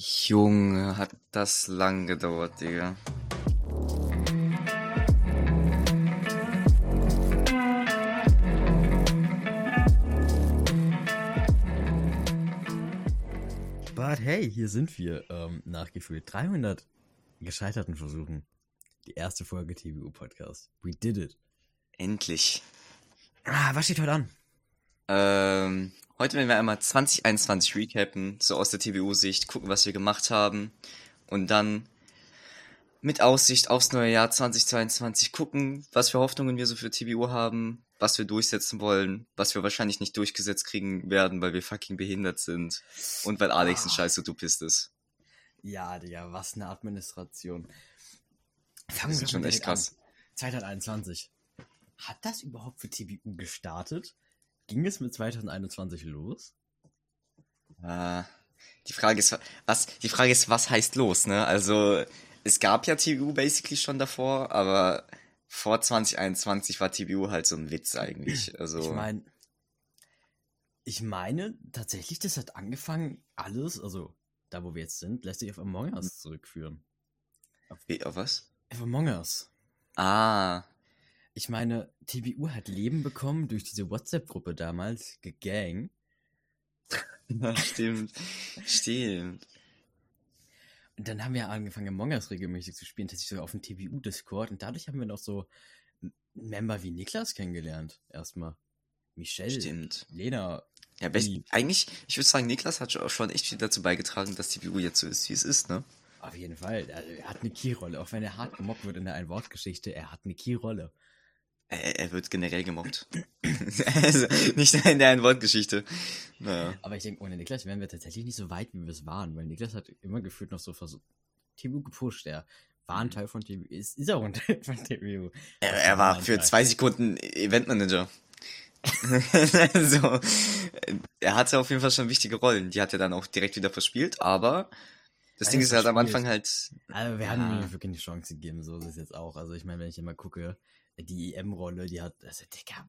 Junge, hat das lang gedauert, Digga. But hey, hier sind wir ähm, nach gefühlt 300 gescheiterten Versuchen. Die erste Folge TVU Podcast. We did it. Endlich. Ah, was steht heute an? Ähm, heute werden wir einmal 2021 recappen, so aus der TVU-Sicht, gucken, was wir gemacht haben und dann mit Aussicht aufs neue Jahr 2022 gucken, was für Hoffnungen wir so für TVU haben, was wir durchsetzen wollen, was wir wahrscheinlich nicht durchgesetzt kriegen werden, weil wir fucking behindert sind und weil Alex ein Ah. scheiß Utopist ist. Ja, Digga, was eine Administration. Das Fangen ist wir schon echt krass. An. 2021. Hat das überhaupt für TVU gestartet? Ging es mit 2021 los? Äh, die Frage ist, was, die Frage ist, was heißt los, ne? Also, es gab ja TVU basically schon davor, aber vor 2021 war TVU halt so ein Witz eigentlich. Also, Ich meine, ich meine tatsächlich, das hat angefangen, alles, also da wo wir jetzt sind, lässt sich auf Among Us zurückführen. auf, auf was? Auf Among Us. Ah, Ich meine, TBU hat Leben bekommen durch diese WhatsApp-Gruppe damals, gegang. stimmt, stimmt. Und dann haben wir angefangen, Among Us regelmäßig zu spielen, tatsächlich sogar auf dem TBU-Discord. Und dadurch haben wir noch so Member wie Niklas kennengelernt. Erstmal. Michelle, Stimmt. Lena. Ja, Uli. eigentlich, ich würde sagen, Niklas hat schon- echt viel dazu beigetragen, dass TVU jetzt so ist, wie es ist, ne? Auf jeden Fall. Er, er hat eine Key-Rolle. Auch wenn er hart gemobbt wird in der Ein-Wort-Geschichte, er hat eine Key-Rolle. Er, er wird generell gemobbt. also, nicht in der Ein-Wort-Geschichte. Naja. Aber ich denke, ohne Niklas wären wir tatsächlich nicht so weit, wie wir es waren, weil Niklas hat immer gefühlt noch so versucht, TVU gepusht. Er war ein Mhm. Teil von TVU, ist, ist auch ein Teil von TVU. Er, er war für zwei Sekunden Eventmanager. also, er hatte auf jeden Fall schon wichtige Rollen. Die hat er dann auch direkt wieder verspielt, aber das Ja, Ding ist, er hat am. Anfang halt. Also wir haben Ja. ihm wirklich eine Chance gegeben, so ist es jetzt auch. Also ich meine, wenn ich immer gucke, die EM-Rolle, die hat, also Digga,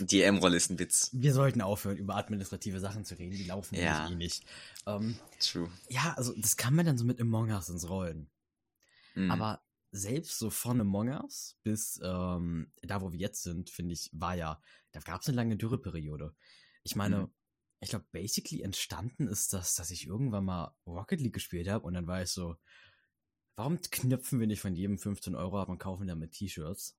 Die M-Rolle ist ein Witz. wir sollten aufhören, über administrative Sachen zu reden, die laufen Ja. eh nicht. Ähm, True. ja, also das kann man dann so mit Among Us ins Rollen. Mhm. Aber selbst so von Among Us bis ähm, da, wo wir jetzt sind, finde ich, war ja, da gab es eine lange Dürreperiode. Ich meine, Mhm. ich glaube, basically entstanden ist das, dass ich irgendwann mal Rocket League gespielt habe und dann war ich so, warum knüpfen wir nicht von jedem 15 Euro ab und kaufen damit T-Shirts?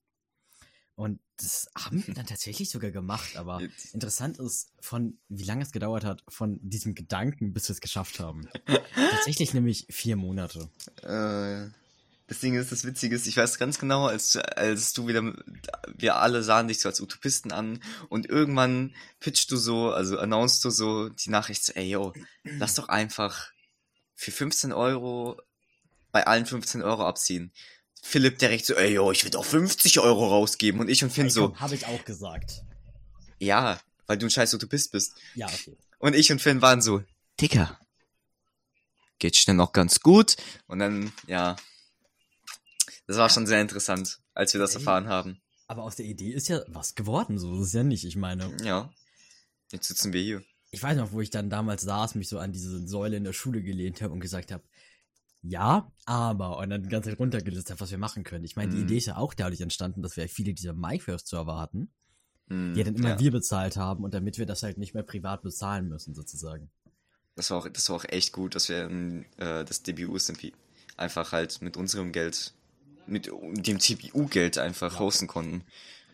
Und das haben wir dann tatsächlich sogar gemacht, aber Jetzt- interessant ist, von wie lange es gedauert hat, von diesem Gedanken, bis wir es geschafft haben. Tatsächlich nämlich vier Monate. Äh, das Ding ist, das Witzige ist, ich weiß ganz genau, als, als du wieder, wir alle sahen dich so als Utopisten an und irgendwann pitchst du so, also announcest du so die Nachricht so, ey yo, lass doch einfach für 15 Euro bei allen 15 Euro abziehen. Philipp direkt so, ey yo, ich will auch 50 Euro rausgeben und ich und Finn so, Habe ich auch gesagt. ja, weil du ein scheiß Utopist bist. Ja, okay. Und ich und Finn waren so, Dicker, geht schnell noch ganz gut. Und dann, ja, das war schon sehr interessant, als wir das Ey. erfahren haben. Aber aus der Idee ist ja was geworden, so ist es ja nicht. Ich meine, Ja, jetzt sitzen wir hier. ich weiß noch, wo ich dann damals saß, mich so an diese Säule in der Schule gelehnt habe und gesagt habe, ja, aber, und dann die ganze Zeit runtergelistet was wir machen können. Ich meine, die Mhm. Idee ist ja auch dadurch entstanden, dass wir viele dieser MyFirst-Server hatten, Hm, die ja dann immer ja. wir bezahlt haben und damit wir das halt nicht mehr privat bezahlen müssen, sozusagen. Das war auch, das war auch echt gut, dass wir äh, das DBU-SMP einfach halt mit unserem Geld, mit dem TBU-Geld einfach Ja. hosten konnten.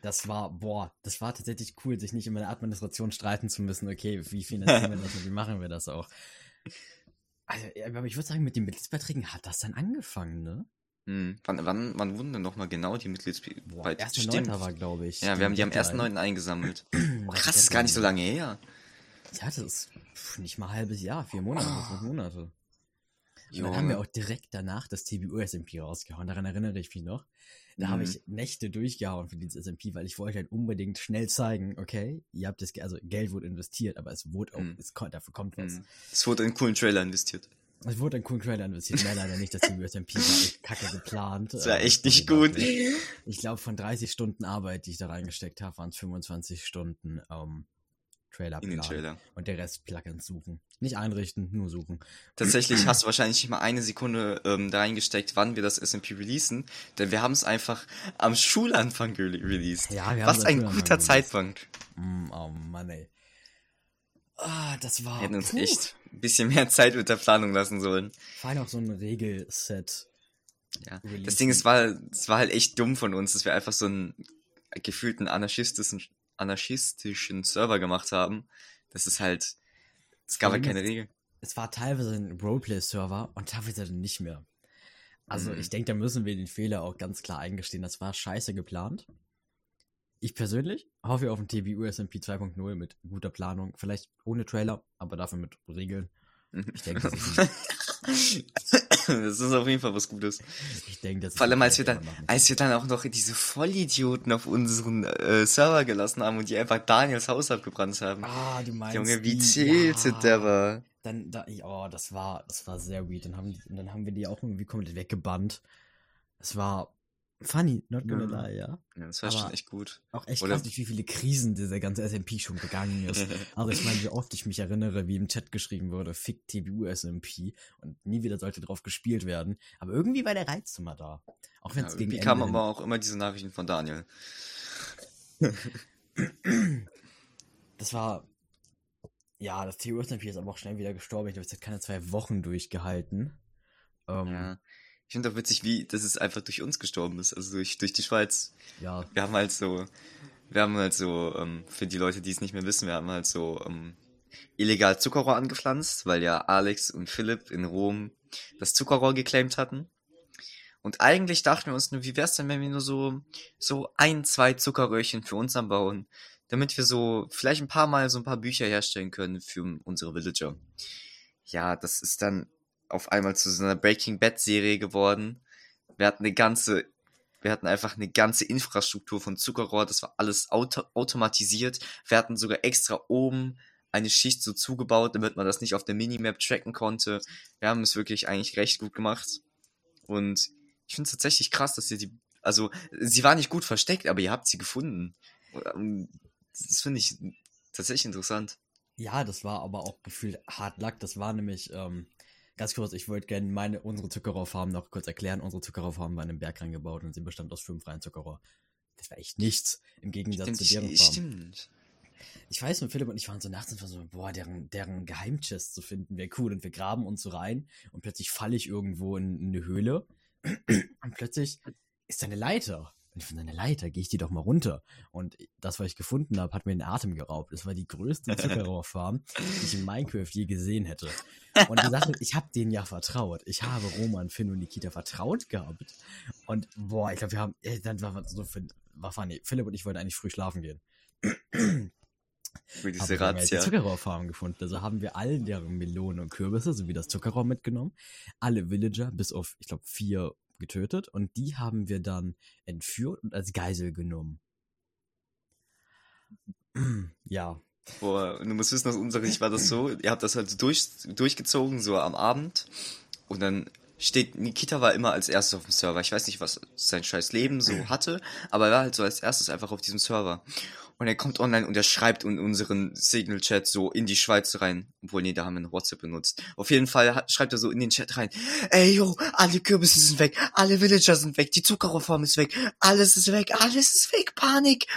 Das war, boah, das war tatsächlich cool, sich nicht immer in der Administration streiten zu müssen, okay, wie finanzieren wir das und wie machen wir das auch. Also, ja, aber ich würde sagen, mit den Mitgliedsbeiträgen hat das dann angefangen, ne? Hm. Wann, wann, wann wurden denn nochmal genau die Mitgliedsbeiträge? 1.9. war, glaube ich. Ja, wir haben die am Deadline. 1.9. eingesammelt. Oh, krass, das ist gar nicht so lange her. Ja, das ist nicht mal ein halbes Jahr, vier Monate, fünf Monate. Und dann haben wir auch direkt danach das TBU SMP rausgehauen. Daran erinnere ich mich noch. Da habe Mhm. ich Nächte durchgehauen für dieses SMP, weil ich wollte halt unbedingt schnell zeigen, okay, ihr habt das, also Geld wurde investiert, aber es wurde auch, Mhm. es kommt, dafür kommt was. Hm. Es wurde in coolen Trailer investiert. Es wurde ein coolen Trailer investiert, mehr leider nicht, das TBU SMP war kacke geplant. Das war Äh, echt nicht gut. Ich glaube, von 30 Stunden Arbeit, die ich da reingesteckt habe, waren es 25 Stunden ähm, Trailer In den Trailer. und der Rest Plugins suchen. Nicht einrichten, nur suchen. Tatsächlich hast du wahrscheinlich nicht mal eine Sekunde ähm, da reingesteckt, wann wir das SMP releasen, denn wir haben es einfach am Schulanfang released. Ja, wir haben Was ein guter. Zeitpunkt. Mm, oh Mann, ey. Ah, das war. Wir hätten uns puh. echt ein bisschen mehr Zeit mit der Planung lassen sollen. Vor allem auch so ein Regelset. Ja. Releasen. Das Ding ist, war, es war halt echt dumm von uns, dass wir einfach so einen gefühlten anarchistischen, anarchistischen Server gemacht haben. Das ist halt, es gab halt keine Regel. Es war teilweise ein Roleplay-Server und teilweise dann nicht mehr. Also Mhm. ich denke, da müssen wir den Fehler auch ganz klar eingestehen. Das war scheiße geplant. Ich persönlich hoffe auf ein TBU SMP 2.0 mit guter Planung. Vielleicht ohne Trailer, aber dafür mit Regeln. Ich denke, das ist, das ist auf jeden Fall was Gutes. ich denke, das ist Vor allem, als wir dann, als wir dann auch noch diese Vollidioten auf unseren äh, Server gelassen haben und die einfach Daniels Haus abgebrannt haben. Ah, du meinst. Junge, wie tilted ja. der war. Dann, da, oh, das war, das war sehr weird. Dann haben, dann haben wir die auch irgendwie komplett weggebannt. Es war funny, not gonna Ja. lie, ja. Ja, das war Aber- schon echt gut. Auch echt Oder- krass, wie viele Krisen dieser ganze SMP schon gegangen ist. Also ich meine, wie oft ich mich erinnere, wie im Chat geschrieben wurde, fick TBU SMP und nie wieder sollte drauf gespielt werden. Aber irgendwie war der Reiz immer da. Auch wenn Ja, es gegen irgendwie Ende kamen aber auch immer diese Nachrichten von Daniel. Das war, ja, das TBU SMP ist aber auch schnell wieder gestorben. Ich glaube, es hat keine zwei Wochen durchgehalten. Ähm, Ja. Ich finde auch witzig, wie, dass es einfach durch uns gestorben ist, also durch, durch die Schweiz. ja, Wir haben halt so, wir haben halt so, ähm, für die Leute, die es nicht mehr wissen, wir haben halt so ähm, illegal Zuckerrohr angepflanzt, weil ja Alex und Philipp in Rom das Zuckerrohr geclaimt hatten. Und eigentlich dachten wir uns nur, wie wär's denn, wenn wir nur so, so ein, zwei Zuckerröhrchen für uns anbauen, damit wir so vielleicht ein paar Mal so ein paar Bücher herstellen können für unsere Villager. Ja, das ist dann auf einmal zu so einer Breaking Bad Serie geworden. Wir hatten eine ganze, wir hatten einfach eine ganze Infrastruktur von Zuckerrohr, das war alles auto automatisiert. Wir hatten sogar extra oben eine Schicht so zugebaut, damit man das nicht auf der Minimap tracken konnte. Wir haben es wirklich eigentlich recht gut gemacht. Und ich finde es tatsächlich krass, dass ihr die, also sie war nicht gut versteckt, aber ihr habt sie gefunden. Und Das finde ich tatsächlich interessant. Ja, das war aber auch gefühlt hart Luck. Das war nämlich, ähm, ganz kurz, ich wollte gerne meine, unsere Zuckerrohrfarm noch kurz erklären. Unsere Zuckerrohrfarm war in den Berg reingebaut und sie bestand aus fünf reinen Zuckerrohr. Das war echt nichts im Gegensatz Stimmt, zu deren Farm. stimmt. Ich weiß, und Philipp und ich waren so nachts einfach so, boah, deren, deren Geheimchest zu finden wäre cool. Und wir graben uns so rein und plötzlich falle ich irgendwo in, in eine Höhle und plötzlich ist da eine Leiter. Ich von einer Leiter, gehe ich die doch mal runter. Und das, was ich gefunden habe, hat mir den Atem geraubt. Es war die größte Zuckerrohrfarm, die ich in Minecraft je gesehen hätte. Und die Sache, ich habe denen ja vertraut. Ich habe Roman, Finn und Nikita vertraut gehabt. Und boah, ich glaube, wir haben, dann war so, war funny. Philipp und ich wollten eigentlich früh schlafen gehen. Für diese wir haben halt die Razzia. Zuckerrohrfarm gefunden. Also haben wir all deren Melonen und Kürbisse sowie das Zuckerrohr mitgenommen. Alle Villager, bis auf, ich glaube, vier getötet. Und die haben wir dann entführt und als Geisel genommen. Ja. Boah, du musst wissen, aus unserer Sicht war das so, ihr habt das halt so durch, durchgezogen, so am Abend. Und dann steht, Nikita war immer als erstes auf dem Server. Ich weiß nicht, was sein scheiß Leben so hatte, aber er war halt so als erstes einfach auf diesem Server. Und er kommt online und er schreibt in unseren Signal-Chat so in die Schweiz rein. Obwohl, nee, da haben wir noch WhatsApp benutzt. Auf jeden Fall hat, schreibt er so in den Chat rein. Ey, yo, alle Kürbisse sind weg, alle Villager sind weg, die Zuckerrohrform ist weg, alles ist weg, alles ist weg, Panik.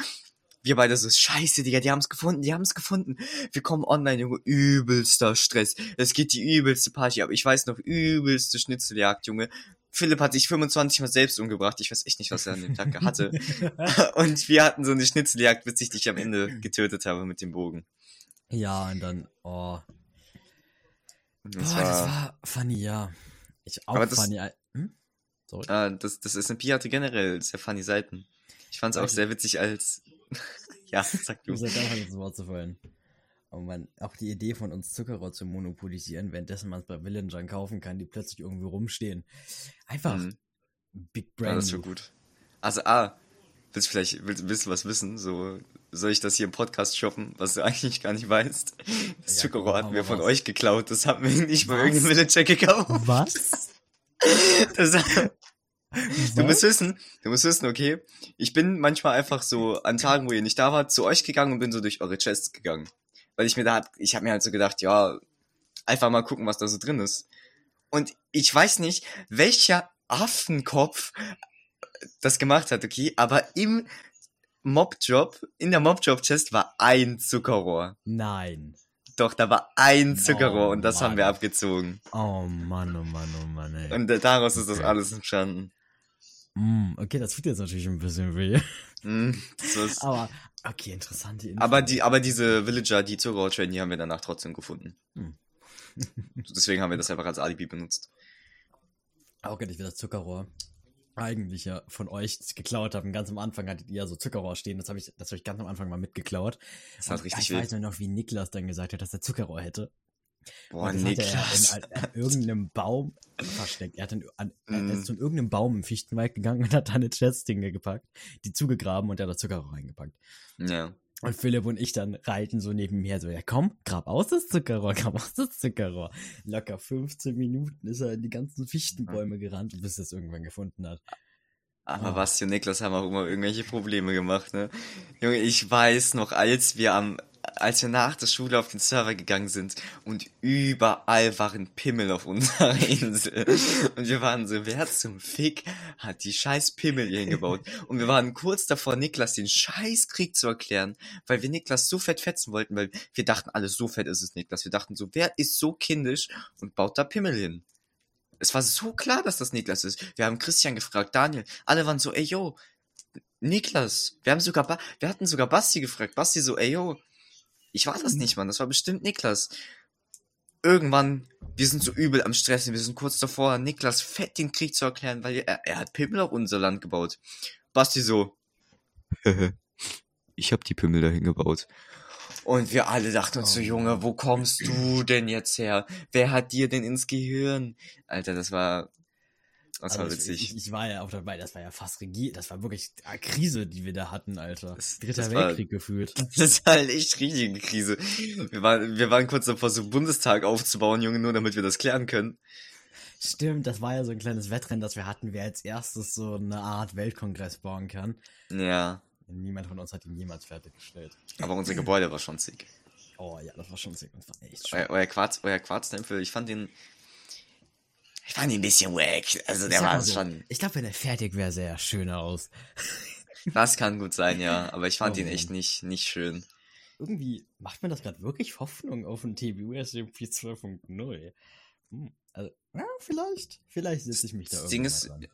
Wir beide so, scheiße, Digga, die haben's gefunden, die haben's gefunden. Wir kommen online, Junge, übelster Stress. Es geht die übelste Party ab. Ich weiß noch, übelste Schnitzeljagd, Junge. Philipp hat sich 25 Mal selbst umgebracht. Ich weiß echt nicht, was er an dem Tag hatte. Und wir hatten so eine Schnitzeljagd, bis ich dich am Ende getötet habe mit dem Bogen. Ja, und dann, oh. Und Boah, das das war, war funny, ja. Ich auch Aber das- funny. Hm? Sorry. äh, das, das SMP hatte generell sehr funny Seiten. Ich fand's auch Wirklich? sehr witzig als, ja, sag Du du. bist einfach ins Wort zu fallen. Oh man, auch die Idee von uns Zuckerrohr zu monopolisieren, währenddessen man es bei Villagern kaufen kann, die plötzlich irgendwie rumstehen. Einfach Mhm. Big Ja, Brain. das ist schon gut. Also, ah, willst du vielleicht, willst, willst du was wissen? So, soll ich das hier im Podcast shoppen, was du eigentlich gar nicht weißt? Das Ja, Zuckerrohr hatten wir von raus. euch geklaut. Das haben wir nicht bei Was? irgendeinem Villager gekauft. Was? Das, du musst wissen, du musst wissen, okay, ich bin manchmal einfach so an Tagen, wo ihr nicht da wart, zu euch gegangen und bin so durch eure Chests gegangen. weil ich mir da, ich habe mir halt so gedacht, ja, einfach mal gucken, was da so drin ist. Und ich weiß nicht, welcher Affenkopf das gemacht hat, okay, aber im Mobjob, in der Mobjob-Chest war ein Zuckerrohr. Nein. Doch, da war ein Zuckerrohr Oh, und das haben Mann. wir abgezogen. Oh Mann, oh Mann, oh Mann, ey. Und daraus ist das alles entstanden. Mm, okay, das tut jetzt natürlich ein bisschen weh. War's. Aber, okay, interessante Info. Aber die, aber diese Villager, die Zuckerrohr traden, die haben wir danach trotzdem gefunden. Hm. Deswegen haben wir das einfach als Alibi benutzt. Auch dass wir das Zuckerrohr eigentlich ja von euch geklaut haben. Ganz am Anfang hattet ihr ja so Zuckerrohr stehen. Das habe ich, das habe ich ganz am Anfang mal mitgeklaut. Das hat richtig ich weiß nur noch, wie Niklas dann gesagt hat, dass er Zuckerrohr hätte. Boah, das hat Niklas. er in, an, an irgendeinem Baum versteckt. Er, hat in, an, Mm. ist zu irgendeinem Baum im Fichtenwald gegangen und hat da eine Chestdinge gepackt, die zugegraben und er hat da Zuckerrohr reingepackt. Ja. Und Philipp und ich dann reiten so nebenher so, ja komm, grab aus das Zuckerrohr, grab aus das Zuckerrohr. Locker 15 Minuten ist er in die ganzen Fichtenbäume gerannt, bis er es irgendwann gefunden hat. Aber Ah. Basti und Niklas haben auch immer irgendwelche Probleme gemacht, ne? Junge, ich weiß noch, als wir am, als wir nach der Schule auf den Server gegangen sind und überall waren Pimmel auf unserer Insel. Und wir waren so, wer zum Fick hat die scheiß Pimmel hier hingebaut? Und wir waren kurz davor, Niklas den scheiß Krieg zu erklären, weil wir Niklas so fett fetzen wollten, weil wir dachten, alles so fett ist es Niklas. Wir dachten so, wer ist so kindisch und baut da Pimmel hin? Es war so klar, dass das Niklas ist. Wir haben Christian gefragt, Daniel. Alle waren so, ey, yo, Niklas. Wir haben sogar, ba wir hatten sogar Basti gefragt. Basti so, ey, yo, ich war das nicht, Mann. Das war bestimmt Niklas. Irgendwann, wir sind so übel am Stressen. Wir sind kurz davor, Niklas fett den Krieg zu erklären, weil er, er hat Pimmel auf unser Land gebaut. Basti so, ich hab die Pimmel dahin gebaut. Und wir alle dachten uns so, Oh Junge, wo kommst du denn jetzt her? Wer hat dir denn ins Gehirn? Alter, das war, das war Also witzig. Ich, ich, ich war ja auch dabei, das war ja fast Regie, das war wirklich eine Krise, die wir da hatten, Alter. Das- Dritter das war- Weltkrieg gefühlt. Das war halt echt richtige Krise. Wir waren, wir waren kurz davor, so einen Bundestag aufzubauen, Junge, nur damit wir das klären können. Stimmt, das war ja so ein kleines Wettrennen, das wir hatten, wer als erstes so eine Art Weltkongress bauen kann. Ja, Niemand von uns hat ihn jemals fertiggestellt. aber unser Gebäude war schon sick. Oh ja, das war schon sick. Das war echt schön. Euer, euer Quarz, euer Quarztempel, ich fand den, ich fand ihn ein bisschen wack. Also der war so, schon, Ich glaube, wenn er fertig wäre, sähe er schöner aus. das kann gut sein, ja, aber ich fand Oh ihn echt nicht, nicht schön. Irgendwie macht mir das gerade wirklich Hoffnung auf ein TBU SMP 12.0. Hm, also, ja, vielleicht. Vielleicht setze ich mich da Das Ding ist, dran.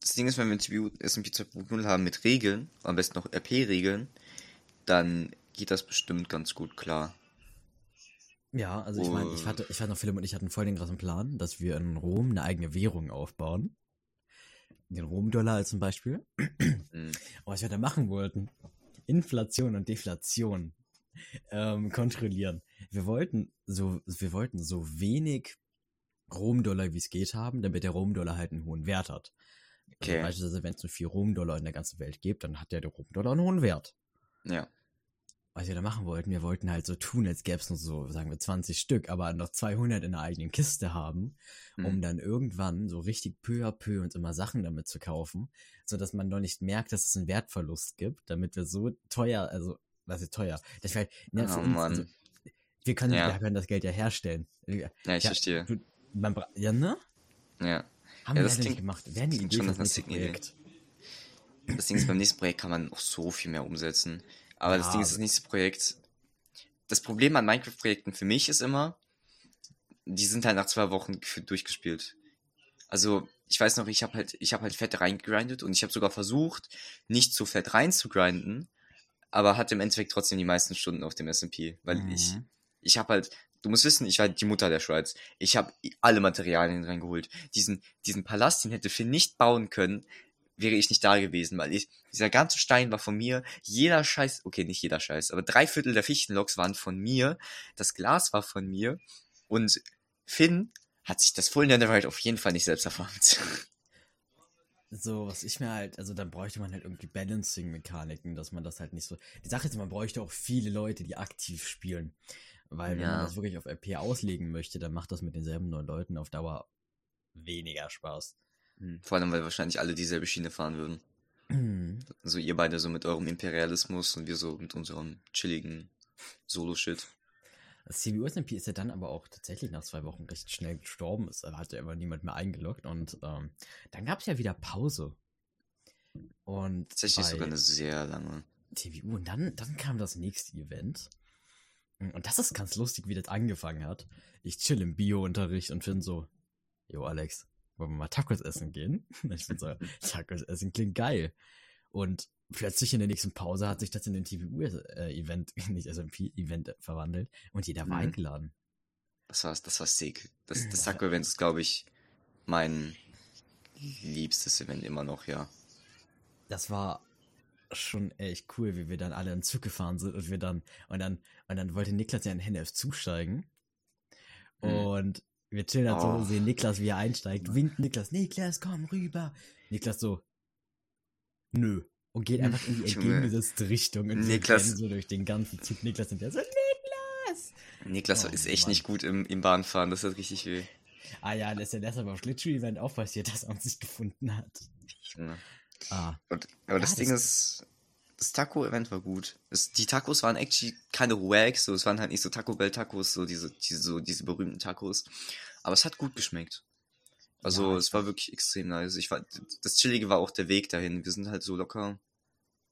das Ding ist, wenn wir ein CPU SMP 2.0 haben mit Regeln, am besten noch RP-Regeln, dann geht das bestimmt ganz gut klar. Ja, also ich meine, ich hatte, ich hatte noch Philipp und ich hatten voll den krassen Plan, dass wir in Rom eine eigene Währung aufbauen. Den Rom-Dollar zum Beispiel. Mhm. Und was wir da machen wollten, Inflation und Deflation ähm, kontrollieren. Wir wollten so, wir wollten so wenig Rom-Dollar wie es geht haben, damit der Rom-Dollar halt einen hohen Wert hat. Also Okay. beispielsweise, wenn es nur vier Rom-Dollar in der ganzen Welt gibt, dann hat der, der Rom-Dollar einen hohen Wert. Ja. Was wir da machen wollten, wir wollten halt so tun, als gäbe es nur so, sagen wir, 20 Stück, aber noch 200 in der eigenen Kiste haben, um Mhm. dann irgendwann so richtig peu à peu uns immer Sachen damit zu kaufen, so dass man noch nicht merkt, dass es einen Wertverlust gibt, damit wir so teuer, also, was ist teuer? Das wäre, ne, Oh, uns, also, wir können, Ja. wir können das Geld ja herstellen. Ja, Ja, ich verstehe. du- Man, ja, ne? Ja. Haben Ja, wir das klingt- gemacht. Wäre eine klingt Idee schon Idee. Projekt. Das Ding ist, beim nächsten Projekt kann man noch so viel mehr umsetzen. Aber das Ja, Ding ist, das nächste Projekt. Das Problem an Minecraft-Projekten für mich ist immer, die sind halt nach zwei Wochen durchgespielt. Also, ich weiß noch, ich habe halt, ich habe halt fett reingegrindet und ich habe sogar versucht, nicht so fett reinzugrinden, aber hatte im Endeffekt trotzdem die meisten Stunden auf dem SMP, weil ich, Mhm. ich habe halt, du musst wissen, ich war die Mutter der Schweiz. Ich habe alle Materialien reingeholt. Diesen, diesen Palast, den hätte Finn nicht bauen können, wäre ich nicht da gewesen, weil ich, dieser ganze Stein war von mir, jeder Scheiß, okay, nicht jeder Scheiß, aber drei Viertel der Fichtenloks waren von mir, das Glas war von mir und Finn hat sich das Full Netherite auf jeden Fall nicht selbst erfarmt. So, was ich mir halt, also dann bräuchte man halt irgendwie Balancing-Mechaniken, dass man das halt nicht so. Die Sache ist, man bräuchte auch viele Leute, die aktiv spielen. Weil wenn Ja. man das wirklich auf RP auslegen möchte, dann macht das mit denselben neun Leuten auf Dauer weniger Spaß. Hm, Vor allem, weil wahrscheinlich alle dieselbe Schiene fahren würden. Also ihr beide so mit eurem Imperialismus und wir so mit unserem chilligen Solo-Shit. CBU SMP ist ja dann aber auch tatsächlich nach zwei Wochen recht schnell gestorben. Es hat ja immer niemand mehr eingeloggt und ähm, dann gab es ja wieder Pause. Und Tatsächlich sogar eine sehr lange. TVU und dann, dann kam das nächste Event. Und das ist ganz lustig, wie das angefangen hat. Ich chill im Bio-Unterricht und bin so, Jo Alex, wollen wir mal Tacos essen gehen? Und ich bin so, Tacos essen klingt geil. Und plötzlich in der nächsten Pause hat sich das in den TVU-Event, nicht SMP-Event verwandelt und jeder war Mhm. eingeladen. Das war, das war sick. Das, das Taco-Event ist, glaube ich, mein liebstes Event immer noch, ja. Das war schon echt cool, wie wir dann alle in den Zug gefahren sind und wir dann, und dann, und dann wollte Niklas ja in Hennef zusteigen. Mhm. Und wir chillen halt so, Oh. sehen Niklas, wie er einsteigt, winkt Niklas, Niklas, komm rüber. Niklas so, nö. Und geht einfach in die entgegengesetzte Richtung und Niklas- so durch den ganzen Zug. Niklas hinterher so, Niklas! Niklas Oh, ist echt Mann. nicht gut im, im Bahnfahren, das hat richtig weh. Ah ja, das ist ja deshalb auf Schlittschuh-Event auch passiert, dass er uns nicht gefunden hat. Ah, Und, aber das Ja, Ding das- ist, das Taco-Event war gut. Es, die Tacos waren actually keine wack, so, es waren halt nicht so Taco Bell Tacos, so diese, diese, so diese berühmten Tacos. Aber es hat gut geschmeckt. Also, Ja, es war wirklich extrem nice. Ich war, das Chillige war auch der Weg dahin. Wir sind halt so locker,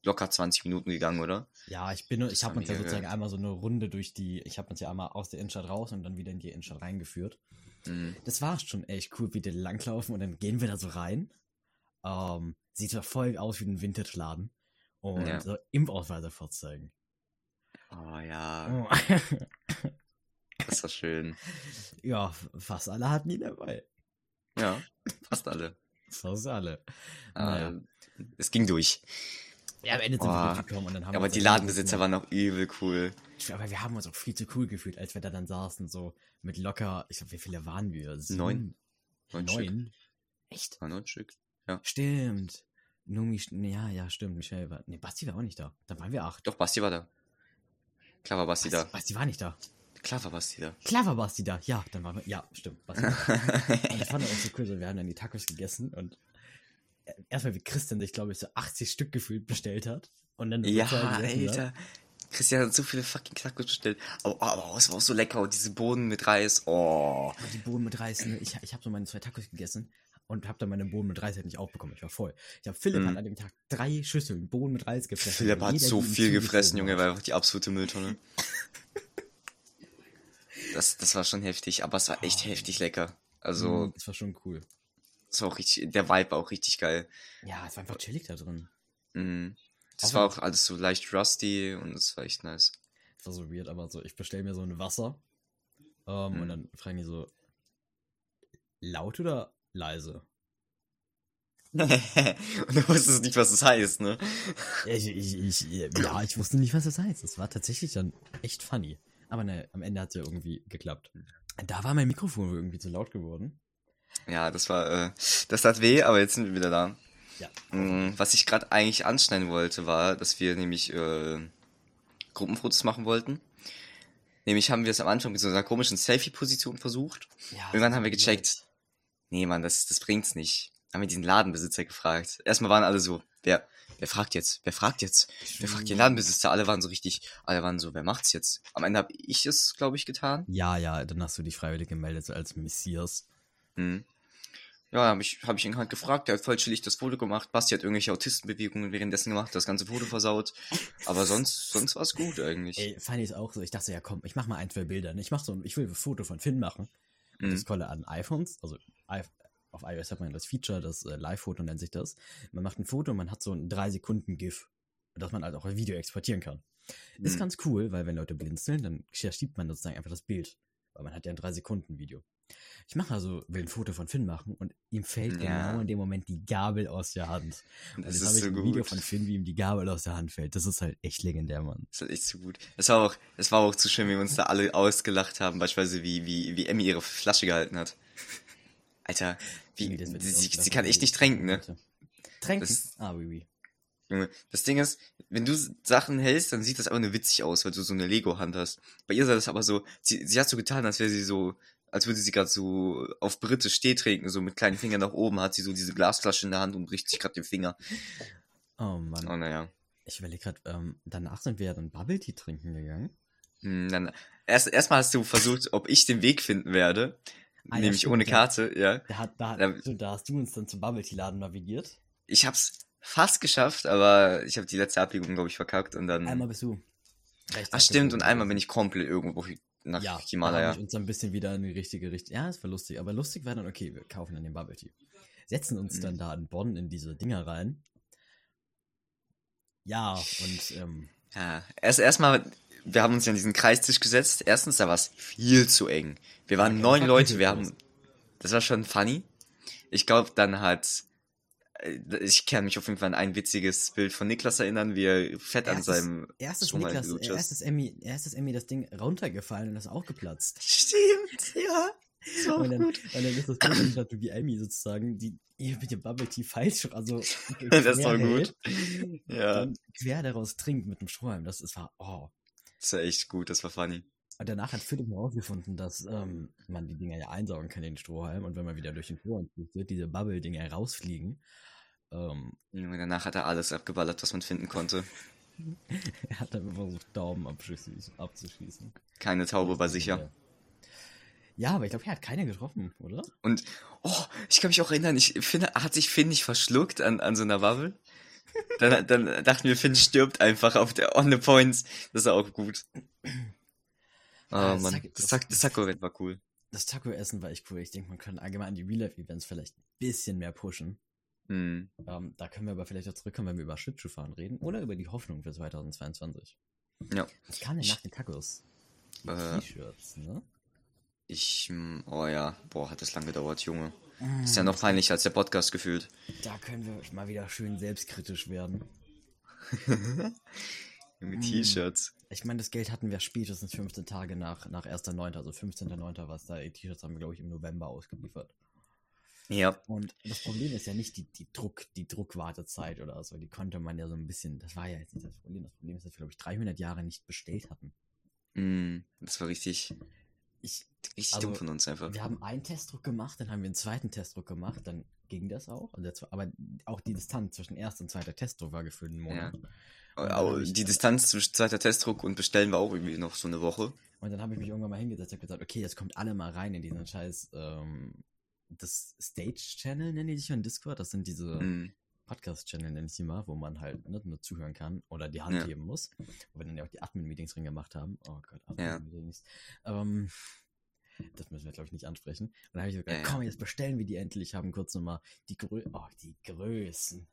locker 20 Minuten gegangen, oder? Ja, ich bin, ich war habe uns ja sozusagen einmal so eine Runde durch die, ich habe uns ja einmal aus der Innenstadt raus und dann wieder in die Innenstadt reingeführt. Mhm. Das war schon echt cool, wie die langlaufen und dann gehen wir da so rein. Ähm, sieht zwar voll aus wie ein Vintage-Laden und Ja. so Impfausweise vorzeigen. Oh ja, das war schön. ja, fast alle hatten ihn dabei. Ja, fast alle. Fast alle. Aber Naja. Es ging durch. Ja, am Ende sind wir Boah. durchgekommen und dann haben wir Aber die Ladenbesitzer waren auch übel cool. Aber wir haben uns auch viel zu cool gefühlt, als wir da dann saßen, so mit locker, ich glaube, wie viele waren wir? Sieben? Neun. Neun. Neun? Echt? War neun Stück. Stimmt. Numi, ja, ja, stimmt. Michelle war. Nee, Basti war auch nicht da. Dann waren wir acht. Doch, Basti war da. Klar war Basti Basti, da. Basti war nicht da. Klar war Basti da. Klar war Basti da. Ja, dann waren wir. Ja, stimmt. Basti war da. Und das fand ich auch so cool. So, wir haben dann die Tacos gegessen und äh, erstmal wie Christian sich, glaube ich, so 80 Stück gefühlt bestellt hat. Und dann Ja, gegessen hat. Alter. Christian hat so viele fucking Tacos bestellt. Aber, aber es war auch so lecker. Und diese Bohnen mit Reis. Oh. Die Bohnen mit Reis. ne? Ich, ich habe so meine zwei Tacos gegessen und habe dann meine Bohnen mit Reis halt nicht aufbekommen. Ich war voll. Ich habe Philipp Mhm. hat an dem Tag drei Schüsseln Bohnen mit Reis gefressen. Philipp hat so viel gefressen, Junge. Er war einfach die absolute Mülltonne. Das, das war schon heftig. Aber es war echt Oh. heftig lecker. Also, Mhm, Das war schon cool. es war auch richtig, der Vibe war auch richtig geil. Ja, es war einfach chillig da drin. Mhm. Das Auch war auch alles so leicht rusty und es war echt nice. Das war so weird, aber so, ich bestelle mir so ein Wasser. Ähm, Mhm. Und dann fragen die so, laut oder leise? und du wusstest nicht, was das heißt, ne? Ich, ich, ich, ja, ich wusste nicht, was das heißt. Es war tatsächlich dann echt funny. Aber ne, am Ende hat es ja irgendwie geklappt. Da war mein Mikrofon irgendwie zu laut geworden. Ja, das war, äh, das tat weh, aber jetzt sind wir wieder da. Ja. Mm, Was ich gerade eigentlich anschneiden wollte, war, dass wir nämlich äh, Gruppenfotos machen wollten. Nämlich haben wir es am Anfang mit so einer komischen Selfie-Position versucht. ja Irgendwann haben wir gecheckt, nee, Mann, das, das bringt's nicht. Haben wir diesen Ladenbesitzer gefragt. Erstmal waren alle so, wer, wer fragt jetzt? Wer fragt jetzt? Wer fragt den Ladenbesitzer? Alle waren so richtig, alle waren so, wer macht's jetzt? Am Ende habe ich es, glaube ich, getan. Ja, ja, dann hast du dich freiwillig gemeldet so als Messias. Hm. Ja, habe ich, hab ich ihn halt gefragt, der hat voll chillig das Foto gemacht. Basti hat irgendwelche Autistenbewegungen währenddessen gemacht, das ganze Foto versaut. Aber sonst, sonst war's gut eigentlich. Ey, fand ich auch so. Ich dachte, ja komm, ich mach mal ein, zwei Bilder. ne? Ich mach so, ein- ich will ein Foto von Finn machen. Mhm. das Kolle an iPhones, also auf iOS hat man das Feature, das äh, Live-Foto nennt sich das. Man macht ein Foto und man hat so ein 3-Sekunden-GIF, das man halt auch als Video exportieren kann. Ist Mhm. ganz cool, weil wenn Leute blinzeln, dann schiebt man sozusagen einfach das Bild. Weil man hat ja ein 3-Sekunden-Video. Ich mache also, will ein Foto von Finn machen und ihm fällt Ja. genau in dem Moment die Gabel aus der Hand. Und Das jetzt ist habe ich so ein gut. Video von Finn, wie ihm die Gabel aus der Hand fällt. Das ist halt echt legendär, Mann. Das ist halt echt so gut. Es war auch, es war auch zu schön, wie wir uns da alle ausgelacht haben, beispielsweise wie, wie, wie Emmy ihre Flasche gehalten hat. Alter, wie, sie, sie, kann echt nicht tränken, ne? Tränken? Das- ah, oui, oui. Junge, das Ding ist, wenn du Sachen hältst, dann sieht das einfach nur witzig aus, weil du so eine Lego-Hand hast. Bei ihr sah das aber so, sie, sie hat so getan, als wäre sie so, als würde sie gerade so auf britisch Tee trinken, so mit kleinen Fingern nach oben, hat sie so diese Glasflasche in der Hand und bricht sich gerade den Finger. Oh Mann. Oh, naja. Ich überlege gerade, ähm, danach sind wir ja dann Bubble Tea trinken gegangen. Hm, Dann, erst erstmal hast du versucht, ob ich den Weg finden werde, Ah, ja, nämlich stimmt, ohne ja. Karte, ja. Da, hat, da, Da- stimmt, da hast du uns dann zum Bubble Tea Laden navigiert. Ich hab's fast geschafft, aber ich habe die letzte Abbiegung, glaube ich, verkackt und dann. Einmal bist du. rechts Ach stimmt, und einmal bin ich komplett irgendwo nach ja, Himalaya. wir uns dann ein bisschen wieder in die richtige Richtung. Ja, es war lustig. Aber lustig war dann, okay, wir kaufen dann den Bubble Tea. Setzen uns Mhm. dann da in Bonn in diese Dinger rein. Ja, und ähm, Ja, erst erstmal, wir haben uns ja an diesen Kreistisch gesetzt. Erstens, da war es viel zu eng. Wir waren Ja, neun das war Leute, wir haben, das war schon funny. Ich glaube, dann hat, ich kann mich auf jeden Fall an ein witziges Bild von Niklas erinnern, wie er fett an Erstes- seinem erstes Schuh Niklas, ist. erstes Emmy, erstes Emmy das Ding runtergefallen und das auch geplatzt. Stimmt, ja. So Und dann, gut. und dann ist das entstanden, wie Emmy sozusagen, die ihr mit dem Bubble Tea falsch, also Das ist doch gut. hält, Ja, quer daraus trinkt mit dem Strohhalm. Das ist war, oh. das war echt gut, das war funny. Und danach hat Philipp herausgefunden, dass ähm, man die Dinger ja einsaugen kann in den Strohhalm und wenn man wieder durch den Strohhalm pustet, diese Bubble-Dinger rausfliegen. Ähm, danach hat er alles abgeballert, was man finden konnte. er hat dann versucht, Daumen abzuschießen. Keine Taube war sicher. Ja, aber ich glaube, er hat keine getroffen, oder? Und, oh, ich kann mich auch erinnern, ich finde, hat sich Finn nicht verschluckt an, an so einer Bubble? Dann, dann dachten wir, Finn stirbt einfach auf der On the Points. Das ist auch gut. Oh Ah, das Mann, Taco- das, Taco- das Taco-Event war cool. Das Taco-Essen war echt cool. Ich denke, man kann allgemein die Real-Life-Events vielleicht ein bisschen mehr pushen. Hm. Ähm, da können wir aber vielleicht auch zurückkommen, wenn wir über Schlittschuhfahren reden oder über die Hoffnung für 2022. Ja. Was kam denn nach den Tacos? Die Äh. T-Shirts, ne? Ich, hm, oh ja, boah, hat das lang gedauert, Junge. Mm, Ist ja noch peinlicher als der Podcast gefühlt. Da können wir mal wieder schön selbstkritisch werden. Mit Mm. T-Shirts. Ich meine, das Geld hatten wir spätestens 15 Tage nach, nach 1.9., also 15.9. war es da. T-Shirts haben wir, glaube ich, im November ausgeliefert. Ja. Und das Problem ist ja nicht die, die Druck, die Druckwartezeit oder so. Die konnte man ja so ein bisschen, das war ja jetzt nicht das Problem. Das Problem ist, dass wir, glaube ich, 300 Jahre nicht bestellt hatten. Hm, das war richtig, Ich, richtig Also, dumm von uns einfach. wir haben einen Testdruck gemacht, dann haben wir einen zweiten Testdruck gemacht, dann ging das auch. Also aber auch die Distanz zwischen erster und zweiter Testdruck war gefühlt ein Monat. Ich- Die Distanz zwischen zweiter Testdruck und Bestellen war auch irgendwie noch so eine Woche. Und dann habe ich mich irgendwann mal hingesetzt und gesagt, okay, jetzt kommt alle mal rein in diesen scheiß, ähm, das Stage-Channel nennen die sich in Discord. Das sind diese Hm. Podcast-Channel, nenne ich sie mal, wo man halt ne, nur zuhören kann oder die Hand Ja. heben muss. Wo wir dann ja auch die Admin-Meetings drin gemacht haben. Oh Gott, Ja. Admin-Meetings. Ähm, das müssen wir, glaube ich, nicht ansprechen. Und dann habe ich gesagt, Ja, ja. komm, jetzt bestellen wir die endlich. Haben kurz nochmal die Grö oh, die Größen.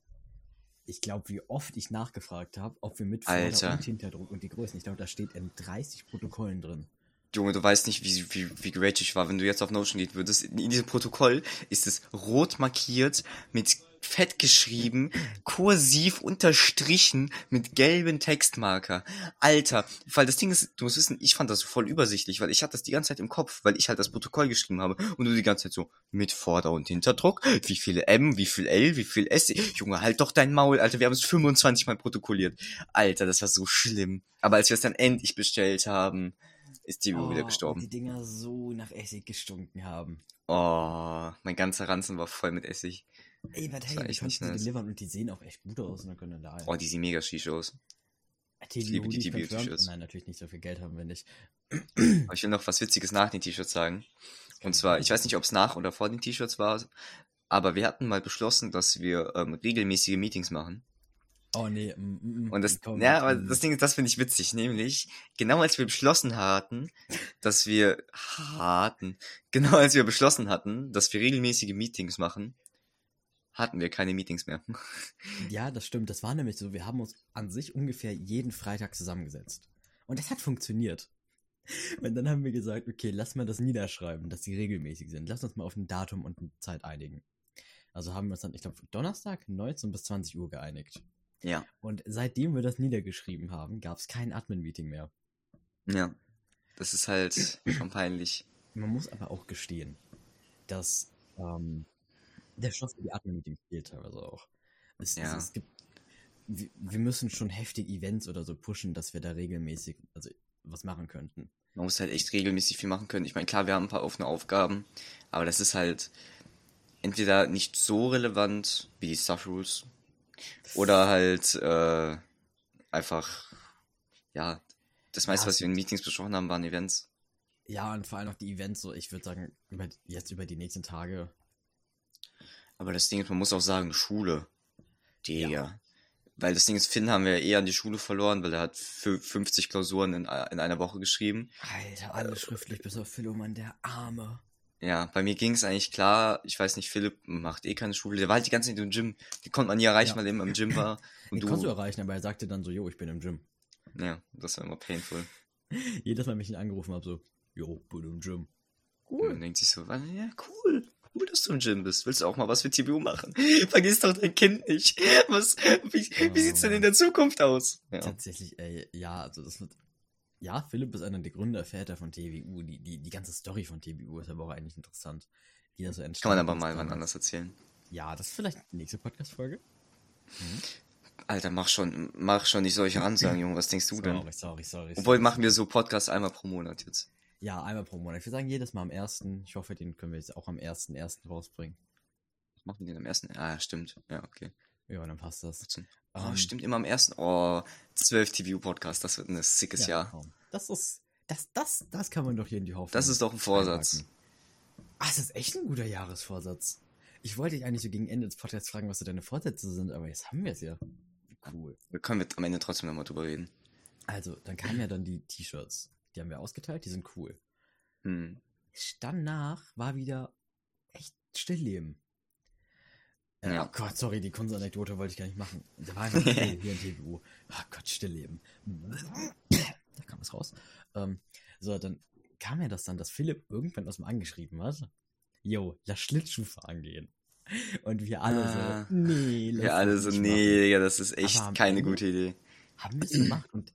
Ich glaube, wie oft ich nachgefragt habe, ob wir mit Vorder- und Hinterdruck und die Größen. Ich glaube, da steht in 30 Protokollen drin. Junge, du weißt nicht, wie, wie, wie geraged ich war, wenn du jetzt auf Notion gehen würdest. In diesem Protokoll ist es rot markiert, mit fett geschrieben, kursiv unterstrichen, mit gelben Textmarker. Alter, weil das Ding ist, du musst wissen, ich fand das voll übersichtlich, weil ich hatte das die ganze Zeit im Kopf, weil ich halt das Protokoll geschrieben habe und du die ganze Zeit so, mit Vorder- und Hinterdruck, wie viele M, wie viel L, wie viel S. Junge, halt doch dein Maul, Alter, wir haben es 25 Mal protokolliert. Alter, das war so schlimm. Aber als wir es dann endlich bestellt haben, ist die wieder Oh, und gestorben. die Dinger so nach Essig gestunken haben. Oh, mein ganzer Ranzen war voll mit Essig. Ey, was hey, die echt kannst nice. delivern und die sehen auch echt gut aus. Und dann können da Oh, die sehen mega schisch aus. TB liebe die. T-Shirts. Nein, natürlich nicht, so viel Geld haben wir nicht. Aber ich will noch was Witziges nach den T-Shirts sagen. Und zwar, ich weiß nicht, ob es nach oder vor den T-Shirts war, aber wir hatten mal beschlossen, dass wir ähm, regelmäßige Meetings machen. Oh nee, mm, mm, Und das, komm, ja, aber mm. das Ding ist, das finde ich witzig, nämlich, genau als wir beschlossen hatten, dass wir, hatten, genau als wir beschlossen hatten, dass wir regelmäßige Meetings machen, hatten wir keine Meetings mehr. Ja, das stimmt. Das war nämlich so. Wir haben uns an sich ungefähr jeden Freitag zusammengesetzt. Und das hat funktioniert. Und dann haben wir gesagt, okay, lass mal das niederschreiben, dass die regelmäßig sind. Lass uns mal auf ein Datum und eine Zeit einigen. Also haben wir uns dann, ich glaube, Donnerstag 19 bis 20 Uhr geeinigt. Ja, Und seitdem wir das niedergeschrieben haben, gab es kein Admin-Meeting mehr. ja. Das ist halt schon peinlich. Man muss aber auch gestehen, dass ähm, der Stoff für die Admin-Meetings fehlt teilweise auch. Es, Ja. es, es gibt, wir, wir müssen schon heftig Events oder so pushen, dass wir da regelmäßig, also was machen könnten. Man muss halt echt regelmäßig viel machen können. Ich meine, klar, wir haben ein paar offene Aufgaben, aber das ist halt entweder nicht so relevant wie die Stuff Rules oder halt äh, einfach, ja, Das meiste, Ja, was wir in Meetings besprochen haben, waren Events. Ja, und vor allem auch die Events, so ich würde sagen, über, jetzt über die nächsten Tage. Aber das Ding ist, man muss auch sagen, Schule. Digga. Weil das Ding ist, Finn haben wir eh an die Schule verloren, weil er hat fü- 50 Klausuren in, in einer Woche geschrieben. Alter, alles schriftlich, bis auf Philoman, der Arme. Ja, bei mir ging es eigentlich klar. Ich weiß nicht, Philipp macht eh keine Schule. Der war halt die ganze Zeit im Gym. Die konnte man nie erreichen, Ja. weil er immer im Gym war. Und Den konntest du du. erreichen, aber er sagte dann so, jo, ich bin im Gym. Ja, das war immer painful. Jedes Mal, wenn ich ihn angerufen habe, so, jo, bin im Gym. Und man denkt sich so, "Ah, ja, cool. Cool, dass du im Gym bist. Willst du auch mal was für TBU machen? Vergiss doch dein Kind nicht. Was, wie, wie sieht's denn in der Zukunft aus? Ja. Tatsächlich, ey, ja, also das wird. Ja, Philipp ist einer der Gründerväter von TWU. Die, die, die ganze Story von TWU ist aber auch eigentlich interessant. Wie das so Kann man entstanden aber mal wann anders erzählen. Ja, das ist vielleicht die nächste Podcast-Folge. Alter, mach schon, mach schon nicht solche Ansagen, Junge. Was denkst du denn? Sorry, sorry, sorry. Obwohl sorry. machen wir so Podcasts einmal pro Monat jetzt. Ja, einmal pro Monat. Wir sagen jedes Mal am ersten. Ich hoffe, den können wir jetzt auch am ersten, ersten rausbringen. Machen wir den am ersten? Ah, stimmt. Ja, okay. Ja, dann passt das. 14. Oh, Ähm, stimmt, immer am ersten. Oh, 12 TVU-Podcast, das wird ein sickes Ja, Jahr. Das ist. Das, das, das kann man doch hier in die Hoffnung. Das ist doch ein Vorsatz. reinpacken. Ah, das ist echt ein guter Jahresvorsatz. Ich wollte dich eigentlich so gegen Ende des Podcasts fragen, was so deine Vorsätze sind, aber jetzt haben wir es ja. Wie Cool. Da können wir am Ende trotzdem nochmal drüber reden. Also, dann kamen ja dann die T-Shirts. Die haben wir ausgeteilt, die sind cool. Hm. Danach war wieder echt Stillleben. Ja. Oh Gott, sorry, die Kunstanekdote wollte ich gar nicht machen. Da war einfach still hier in TVU. Oh Gott, Stillleben. Da kam es raus. Ähm, so, dann kam ja das dann, dass Philipp irgendwann aus dem angeschrieben hat. Jo, lass Schlittschuh fahren gehen. Und wir alle Ah. so, nee, lass Wir alle so, nee. Digga, das ist echt Aber keine gute Idee. Haben wir es gemacht und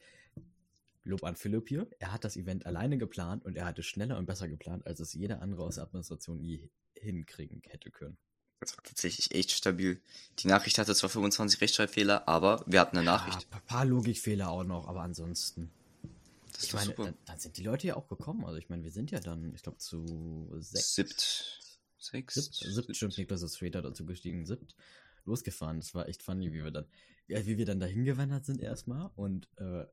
Lob an Philipp hier. Er hat das Event alleine geplant und er hatte schneller und besser geplant, als es jeder andere aus der Administration je hinkriegen hätte können. Das war tatsächlich echt stabil. Die Nachricht hatte zwar 25 Rechtschreibfehler, aber wir hatten eine Nachricht. Ja, ein paar Logikfehler auch noch, aber ansonsten. Das Ich meine, super. dann, dann sind die Leute ja auch gekommen. Also ich meine, wir sind ja dann, ich glaube, zu sechs. Siebt. Sechs? Siebt, siebt stimmt, Niklas ist später dazu gestiegen, siebt, losgefahren. Das war echt funny, wie wir dann, ja, wie wir dann dahin gewandert sind erstmal und äh,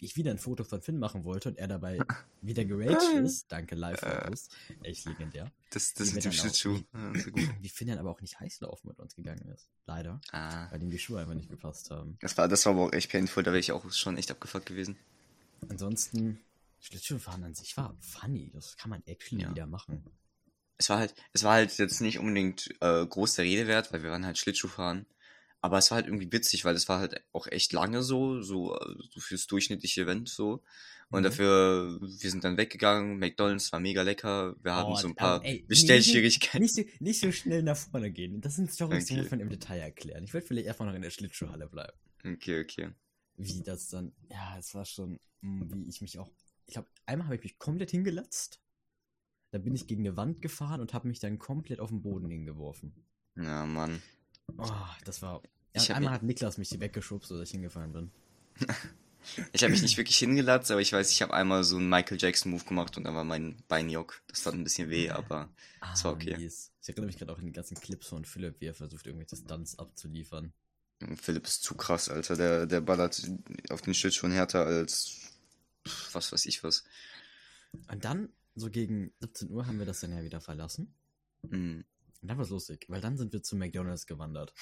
ich wieder ein Foto von Finn machen wollte und er dabei wieder geraged ist. Danke, Live-Fotos. Echt legendär. Das, das dann auch- Schlittschuh. Ja. Wie Finn dann aber auch nicht heißlaufen mit uns gegangen ist. Leider. Ah. Weil ihm die Schuhe einfach nicht gepasst haben. Das war, das war aber auch echt painful, da wäre ich auch schon echt abgefuckt gewesen. Ansonsten, Schlittschuhfahren an sich war funny. Das kann man actually Ja. wieder machen. Es war halt, es war halt jetzt nicht unbedingt äh, groß der Rede wert, weil wir waren halt Schlittschuh fahren. Aber es war halt irgendwie witzig, weil es war halt auch echt lange so, so, so fürs durchschnittliche Event so. Und Mhm. dafür, wir sind dann weggegangen, McDonalds war mega lecker, wir haben Oh, so ein paar Bestellschwierigkeiten. Nicht so, nicht so schnell nach vorne gehen. Das sind Storys, die Okay. muss man im Detail erklären. Ich würde vielleicht einfach noch in der Schlittschuhhalle bleiben. Okay, okay. Wie das dann, ja, es war schon, mh, wie ich mich auch, ich glaube, einmal habe ich mich komplett hingelatzt. Da bin ich gegen eine Wand gefahren und habe mich dann komplett auf den Boden hingeworfen. Ja, Mann. Oh, das war. Ja, einmal hat Niklas mich weggeschubst, sodass ich hingefallen bin. Ich habe mich nicht wirklich hingelatzt, aber ich weiß, ich habe einmal so einen Michael Jackson Move gemacht und dann war mein Bein jock. Das tat ein bisschen weh, aber Das war okay. mies. Ich erinnere mich gerade auch an die ganzen Clips von Philipp, wie er versucht, irgendwelche Stunts abzuliefern. Philipp ist zu krass, Alter. Der, der ballert auf den Schlittschuhen härter als was weiß ich was. Und dann, so gegen 17 Uhr, haben wir das dann ja wieder verlassen. Hm. Und dann war es lustig, weil dann sind wir zu McDonalds gewandert.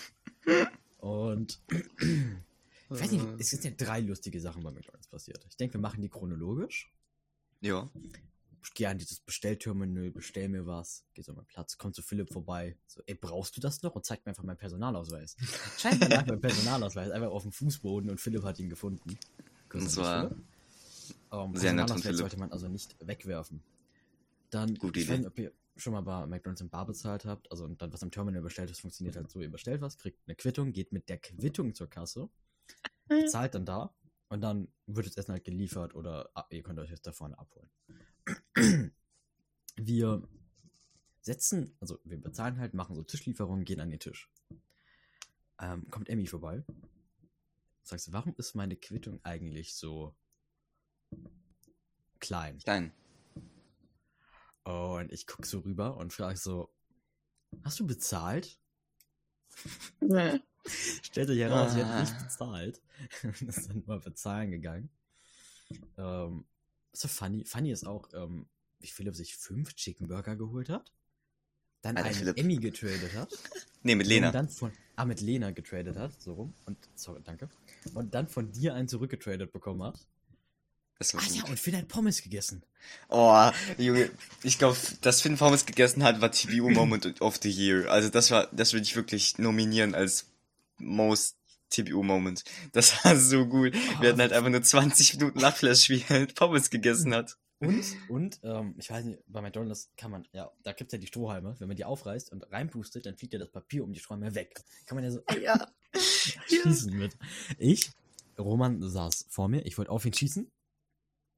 Und ich weiß nicht, es sind ja drei lustige Sachen bei McDonalds passiert. Ich denke, wir machen die chronologisch. Ja. Ich gehe an dieses Bestellterminal, bestell mir was, geh so an meinen Platz, komm zu Philipp vorbei. So, ey, brauchst du das noch? Und zeigt mir einfach meinen Personalausweis. Scheinbar lag mein Personalausweis einfach auf dem Fußboden und Philipp hat ihn gefunden. Kuss an Das dich, war Philipp. Ähm, sehr nett von Philipp. sollte man also nicht wegwerfen. Dann, Gute Idee. nicht, ob ihr schon mal bei McDonalds im Bar bezahlt habt, also und dann was am Terminal bestellt ist, funktioniert halt so, ihr bestellt was, kriegt eine Quittung, geht mit der Quittung zur Kasse, bezahlt dann da und dann wird das Essen halt geliefert oder ah, ihr könnt euch das da vorne abholen. Wir setzen, also wir bezahlen halt, machen so Tischlieferungen, gehen an den Tisch. Ähm, kommt Emmy vorbei. Sagst du, warum ist meine Quittung eigentlich so klein? Klein. Und ich guck so rüber und frage so, hast du bezahlt? Stellt sich heraus, sie hat Ah. nicht bezahlt. Und ist dann mal bezahlen gegangen. Ähm, so funny. Funny ist auch, ähm, wie Philipp sich fünf Chicken Burger geholt hat. Dann Alter, einen Philipp. Emmy getradet hat. Nee, mit Und Lena. dann von, ah, mit Lena getradet hat, so rum. Und, sorry, danke. Und dann von dir einen zurückgetradet bekommen hat. Das war Ah ja, und Finn hat Pommes gegessen. Oh, Junge, ich glaube, dass Finn Pommes gegessen hat, war TBU Moment of the Year. Also das war, das würde ich wirklich nominieren als Most TBU Moment. Das war so gut. Wir hatten halt einfach nur 20 Minuten Lachflash, wie er halt Pommes gegessen hat. Und, und, ähm, ich weiß nicht, bei McDonalds kann man, ja, da gibt's ja die Strohhalme. Wenn man die aufreißt und reinpustet, dann fliegt ja das Papier um die Strohhalme weg. Kann man ja so Ja. schießen mit. Ich, Roman saß vor mir, ich wollte auf ihn schießen,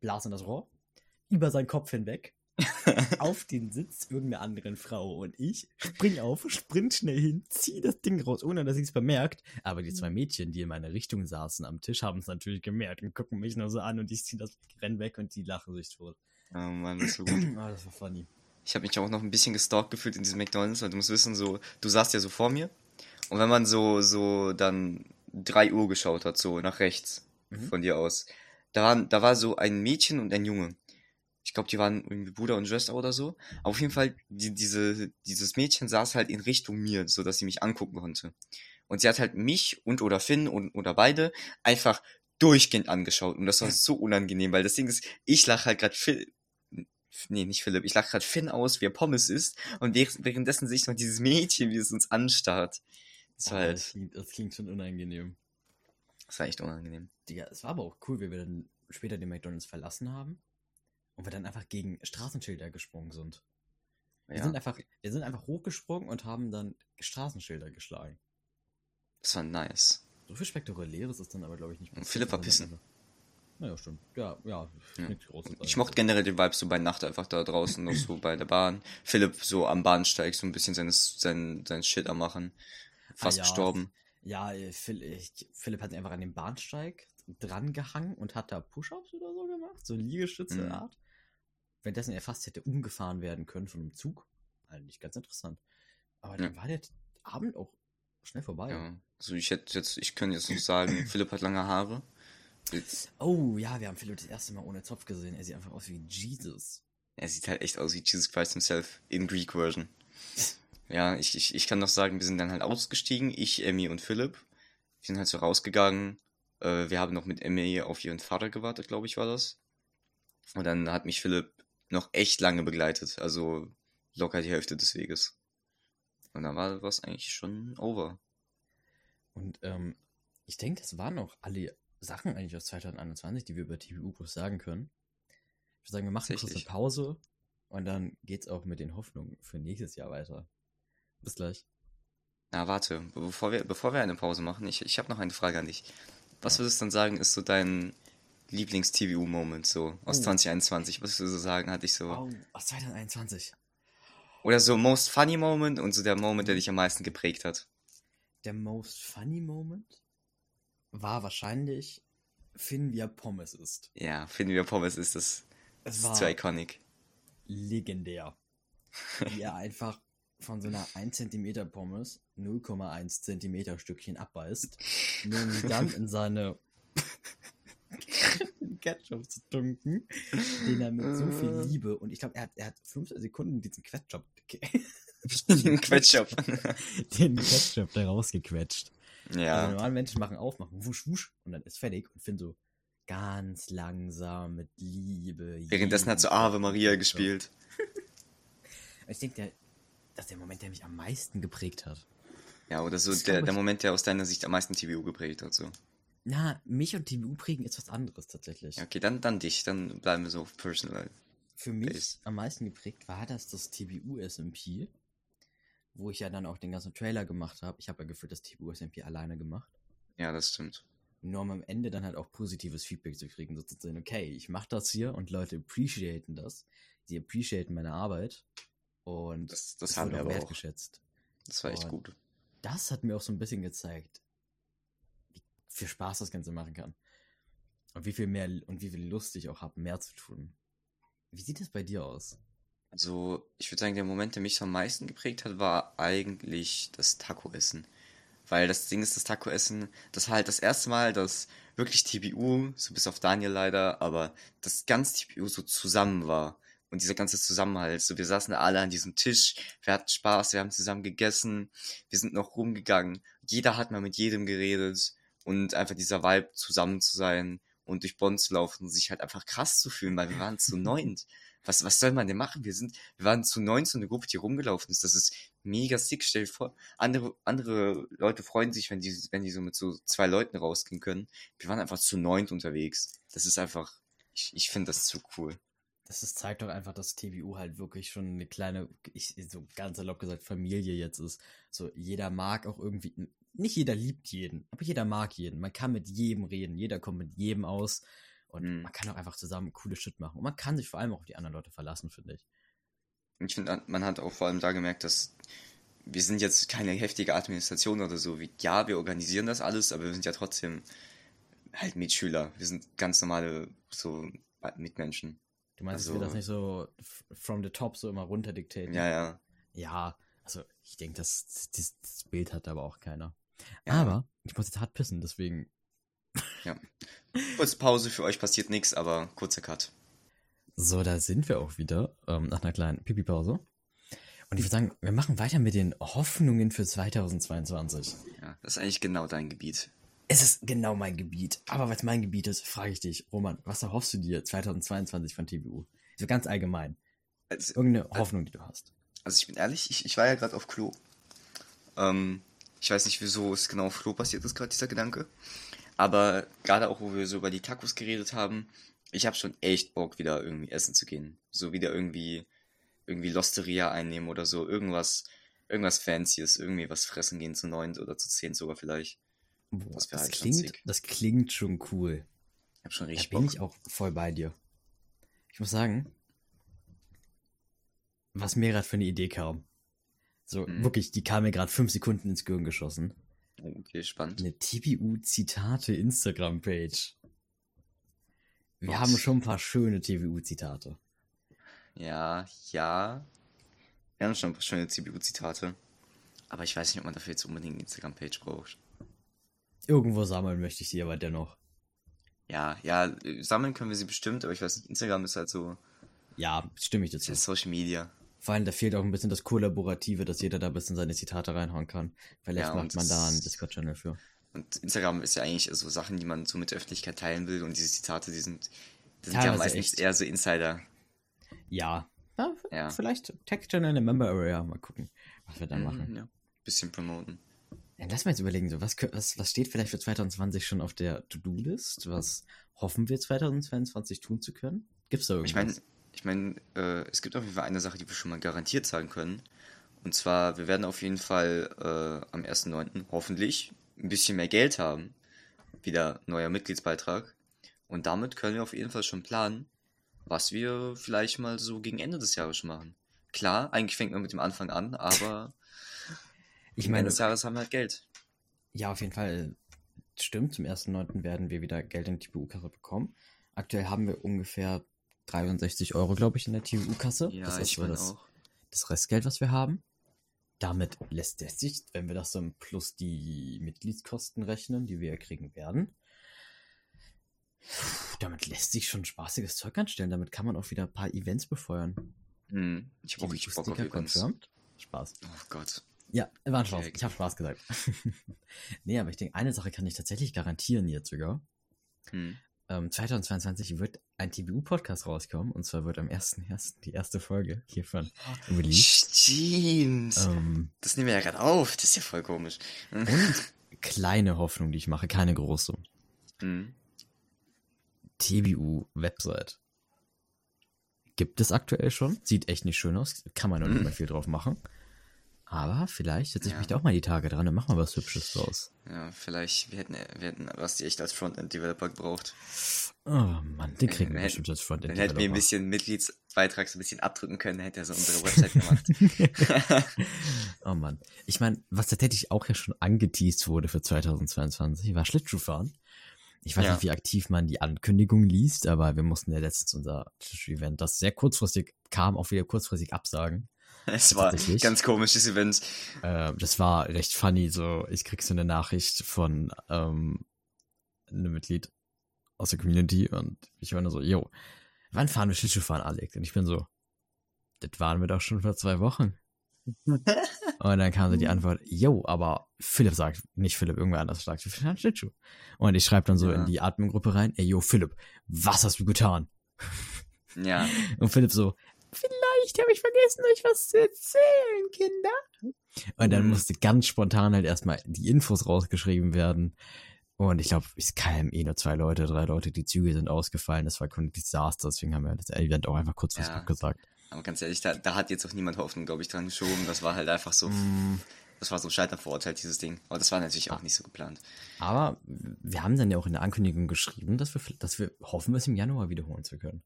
blas in das Rohr, über seinen Kopf hinweg, auf den Sitz irgendeiner anderen Frau und ich spring auf, sprint schnell hin, zieh das Ding raus, ohne dass ich es bemerkt. Aber die zwei Mädchen, die in meine Richtung saßen am Tisch, haben es natürlich gemerkt und gucken mich nur so an und ich zieh das renn weg und die lachen sich tot. Oh Mann, das war gut. Ah, das war funny. Ich habe mich auch noch ein bisschen gestalkt gefühlt in diesem McDonalds, weil du musst wissen, so, du saßt ja so vor mir. Und wenn man so, so dann 3 Uhr geschaut hat, so nach rechts Mhm. von dir aus, da, waren, da war so ein Mädchen und ein Junge. Ich glaube, die waren irgendwie Bruder und Schwester oder so. Aber auf jeden Fall, die, diese, dieses Mädchen saß halt in Richtung mir, so dass sie mich angucken konnte. Und sie hat halt mich und oder Finn und oder beide einfach durchgehend angeschaut. Und das war so unangenehm, weil das Ding ist, ich lache halt gerade Phil, nee, nicht Philipp, ich lache gerade Finn aus, wie er Pommes isst. Und während- währenddessen sehe ich noch dieses Mädchen, wie es uns anstarrt. Das war Ah, das, halt, klingt, das klingt schon unangenehm. Das war echt unangenehm. Digga, es war aber auch cool, wie wir dann später den McDonalds verlassen haben und wir dann einfach gegen Straßenschilder gesprungen sind. Wir, Ja, sind einfach, wir sind einfach hochgesprungen und haben dann Straßenschilder geschlagen. das war nice. So viel Spektakuläres ist dann aber, glaube ich, nicht Und Philipp war pissen. Naja, stimmt. Ja, ja. Ja. Ich mochte generell den Vibe so bei Nacht einfach da draußen, noch so bei der Bahn. Philipp so am Bahnsteig so ein bisschen seines, sein, sein Shit am machen. Fast Ah, ja. gestorben. Ja, äh, Philipp hat sich einfach an den Bahnsteig dran gehangen und hat da Push-Ups oder so gemacht, so Liegestütze-Art. Währenddessen er fast hätte umgefahren werden können von einem Zug. Eigentlich ganz interessant. Aber dann war der Abend auch schnell vorbei. Ja. Also ich hätte jetzt, ich könnte jetzt noch sagen, Philipp hat lange Haare. Jetzt- Oh ja, wir haben Philipp das erste Mal ohne Zopf gesehen. Er sieht einfach aus wie Jesus. Er sieht halt echt aus wie Jesus Christ himself in Greek Version. Ja, ich, ich, ich kann noch sagen, wir sind dann halt ausgestiegen, ich, Emmy und Philipp. Wir sind halt so rausgegangen. Äh, wir haben noch mit Emmy auf ihren Vater gewartet, glaube ich, war das. Und dann hat mich Philipp noch echt lange begleitet. Also locker die Hälfte des Weges. Und dann war was eigentlich schon over. Und ähm, ich denke, das waren auch alle Sachen eigentlich aus 2021, die wir über TVU groß sagen können. Ich würde sagen, wir machen eine Tatsächlich. Pause und dann geht's auch mit den Hoffnungen für nächstes Jahr weiter. Bis gleich. Na, warte, bevor wir, bevor wir eine Pause machen, ich, ich habe noch eine Frage an dich. Was würdest du dann sagen, ist so dein Lieblings-TVU-Moment so aus Oh. 2021? Was würdest du sagen, hatte ich so? Wow, aus 2021. Oder so Most Funny Moment und so der Moment, der dich am meisten geprägt hat. Der most funny Moment war wahrscheinlich Finn, wie er Pommes ist. Ja, finden wir Pommes ist das, das Es ist war zu iconic. legendär. Wie er einfach von so einer 1 cm Pommes 0,1 cm Stückchen abbeißt, nur um sie dann in seine Ketchup zu tunken, den er mit so viel Liebe und ich glaube, er hat, er hat 15 Sekunden diesen Ketchup, Quetchup. den Ketchup da rausgequetscht. Also ja, normale Menschen machen auf, machen wusch, wusch und dann ist fertig und Finn so ganz langsam mit Liebe. währenddessen hat so Ave Maria Ketchup. gespielt. Ich denke, der, das ist der Moment, der mich am meisten geprägt hat. Ja, oder so der, der Moment, der aus deiner Sicht am meisten TVU geprägt hat. So. Na, mich und TVU prägen ist was anderes tatsächlich. Ja, okay, dann, dann dich, dann bleiben wir so auf Personal. Für mich Base. am meisten geprägt war das das TVU SMP, wo ich ja dann auch den ganzen Trailer gemacht habe. Ich habe ja gefühlt das TVU SMP alleine gemacht. Ja, das stimmt. Nur um am Ende dann halt auch positives Feedback zu kriegen, so zu sehen, okay, ich mache das hier und Leute appreciaten das. Sie appreciaten meine Arbeit und Das, das haben wir auch aber auch. wertgeschätzt. Das war echt Und- gut. Das hat mir auch so ein bisschen gezeigt, wie viel Spaß das Ganze machen kann. Und wie viel mehr und wie viel Lust ich auch habe, mehr zu tun. Wie sieht es bei dir aus? Also, ich würde sagen, der Moment, der mich am meisten geprägt hat, war eigentlich das Taco-Essen. Weil das Ding ist, das Taco-Essen, das war halt das erste Mal, dass wirklich TBU, so bis auf Daniel leider, aber das ganze TBU so zusammen war. Und dieser ganze Zusammenhalt. So, wir saßen alle an diesem Tisch, wir hatten Spaß, wir haben zusammen gegessen, wir sind noch rumgegangen. Jeder hat mal mit jedem geredet und einfach dieser Vibe zusammen zu sein und durch Bonn zu laufen und sich halt einfach krass zu fühlen, weil wir waren zu neunt. Was, was soll man denn machen? Wir sind, wir waren zu neunt so eine Gruppe, die rumgelaufen ist. Das ist mega sick. Stell dir vor, andere, andere Leute freuen sich, wenn die, wenn die so mit so zwei Leuten rausgehen können. Wir waren einfach zu neunt unterwegs. Das ist einfach, ich, ich finde das zu cool. Das ist, zeigt doch einfach, dass TBU halt wirklich schon eine kleine, ich, so ganz erlaubt gesagt, Familie jetzt ist. So, jeder mag auch irgendwie, nicht jeder liebt jeden, aber jeder mag jeden. Man kann mit jedem reden, jeder kommt mit jedem aus. Und Mhm. man kann auch einfach zusammen coole Shit machen. Und man kann sich vor allem auch auf die anderen Leute verlassen, finde ich. Ich finde, man hat auch vor allem da gemerkt, dass wir sind jetzt keine heftige Administration oder so. Wie, ja, wir organisieren das alles, aber wir sind ja trotzdem halt Mitschüler. Wir sind ganz normale so Mitmenschen. Du meinst, Also- dass wir das nicht so from the top so immer runter diktieren? Ja, ja. Ja, also ich denke, das, das, das Bild hat aber auch keiner. ja. Aber ich muss jetzt hart pissen, deswegen. Kurze Pause, für euch passiert nichts, aber kurzer Cut. So, da sind wir auch wieder ähm, nach einer kleinen Pipi-Pause. Und ich würde sagen, wir machen weiter mit den Hoffnungen für 2022. Ja, das ist eigentlich genau dein Gebiet. Es ist genau mein Gebiet. Aber weil es mein Gebiet ist, frage ich dich, Roman, was erhoffst du dir 2022 von TBU? So ganz allgemein. Also, Irgendeine Hoffnung, die du hast. also ich bin ehrlich, ich, ich war ja gerade auf Klo. Ähm, ich weiß nicht, wieso es genau auf Klo passiert ist, gerade dieser Gedanke. Aber gerade auch, wo wir so über die Tacos geredet haben, ich habe schon echt Bock, wieder irgendwie essen zu gehen. So wieder irgendwie, irgendwie Losteria einnehmen oder so. Irgendwas, irgendwas Fancyes, irgendwie was fressen gehen zu neunt oder zu zehn sogar vielleicht. Boah, Das das, halt klingt, das klingt schon cool. Ich habe schon Da richtig bin Bock. ich auch voll bei dir. Ich muss sagen, was mir gerade für eine Idee kam. So, Mhm. wirklich, die kam mir gerade fünf Sekunden ins Gehirn geschossen. Okay, spannend. Eine TBU-Zitate Instagram-Page. Wir Was? haben schon ein paar schöne TBU-Zitate. Ja, ja. Wir haben schon ein paar schöne CBU-Zitate. Aber ich weiß nicht, ob man dafür jetzt unbedingt eine Instagram-Page braucht. Irgendwo sammeln möchte ich sie aber dennoch. Ja, ja, sammeln können wir sie bestimmt, aber ich weiß nicht, Instagram ist halt so, Ja, stimme ich ist dazu. ja Social Media. Vor allem, da fehlt auch ein bisschen das Kollaborative, dass jeder da ein bisschen seine Zitate reinhauen kann. Vielleicht Ja, macht man da das- einen Discord-Channel für. Und Instagram ist ja eigentlich so Sachen, die man so mit der Öffentlichkeit teilen will und diese Zitate, die sind, die sind ja meistens echt. eher so Insider. Ja. ja, Ja. Vielleicht Tech-Channel in der Member Area. Mal gucken, was wir dann machen. Mhm, ja. Bisschen promoten. Ja, lass mal jetzt überlegen, so, was, was, was steht vielleicht für 2020 schon auf der To-Do-List? Was hoffen wir 2022 tun zu können? Gibt's da irgendwas? Ich meine, ich meine, äh, es gibt auf jeden Fall eine Sache, die wir schon mal garantiert sagen können. Und zwar, wir werden auf jeden Fall äh, am 1.9. hoffentlich ein bisschen mehr Geld haben. Wieder neuer Mitgliedsbeitrag. Und damit können wir auf jeden Fall schon planen, was wir vielleicht mal so gegen Ende des Jahres machen. Klar, eigentlich fängt man mit dem Anfang an, aber ich meine, des Jahres haben wir halt Geld. ja, auf jeden Fall stimmt. Zum 1.9. werden wir wieder Geld in die TBU-Kasse bekommen. Aktuell haben wir ungefähr 63 Euro, glaube ich, in der TBU-Kasse. Ja, das ist ich so das, auch. das Restgeld, was wir haben. Damit lässt es sich, wenn wir das dann plus die Mitgliedskosten rechnen, die wir ja kriegen werden, damit lässt sich schon spaßiges Zeug anstellen. Damit kann man auch wieder ein paar Events befeuern. Hm, ich habe auch richtig Bock auf Events. confirmed. Spaß. Oh Gott. Ja, war ein Spaß. Okay. Ich habe Spaß gesagt. nee, aber ich denke, eine Sache kann ich tatsächlich garantieren jetzt sogar. Hm. Ähm, 2022 wird ein TBU-Podcast rauskommen. Und zwar wird am 1.1. die erste Folge hiervon released. Stimmt. Ähm, Das nehmen wir ja gerade auf. Das ist ja voll komisch. und kleine Hoffnung, die ich mache, keine große. Hm. TBU-Website. Gibt es aktuell schon. Sieht echt nicht schön aus. Kann man noch nicht Mhm. mehr viel drauf machen. Aber vielleicht setze ich Ja. mich da auch mal die Tage dran und mach mal was Hübsches draus. Ja, vielleicht, wir hätten, wir hätten Basti echt als Frontend-Developer gebraucht. Oh Mann, den kriegen wir bestimmt als Frontend. Dann hätten wir ein bisschen Mitgliedsbeitrag so ein bisschen abdrücken können, dann hätte er so unsere Website gemacht. oh Mann. Ich meine, was tatsächlich auch ja schon angeteased wurde für 2022, war Schlittschuhfahren. Ich weiß Ja. nicht, wie aktiv man die Ankündigung liest, aber wir mussten ja letztens unser Schlittschuh-Event, das sehr kurzfristig kam, auch wieder kurzfristig absagen. es war ganz komisches Event. Äh, das war recht funny, so, ich krieg so eine Nachricht von, ähm, ein Mitglied aus der Community und ich war nur so, yo, wann fahren wir Schlittschuh fahren, Alex? Und ich bin so, das waren wir doch schon vor zwei Wochen. und dann kam so die Antwort, yo, aber Philipp sagt, nicht Philipp, irgendwer anders sagt, wir fahren Schlittschuh. Und ich schreibe dann so Ja. in die Admin-Gruppe rein, ey, yo, Philipp, was hast du getan? Ja, Und Philipp so, vielleicht habe ich vergessen, euch was zu erzählen, Kinder. Und dann musste ganz spontan halt erstmal die Infos rausgeschrieben werden. Und ich glaube, es kamen eh nur zwei Leute, drei Leute, die Züge sind ausgefallen. Das war ein Desaster, deswegen haben wir das Event auch einfach kurz was Ja. abgesagt. aber ganz ehrlich, da, da hat jetzt auch niemand Hoffnung, glaube ich, dran geschoben. Das war halt einfach so, Mm, das war so scheiterverurteilt, dieses Ding. Aber das war natürlich auch nicht so geplant. Aber wir haben dann ja auch in der Ankündigung geschrieben, dass wir, dass wir hoffen, es im Januar wiederholen zu können.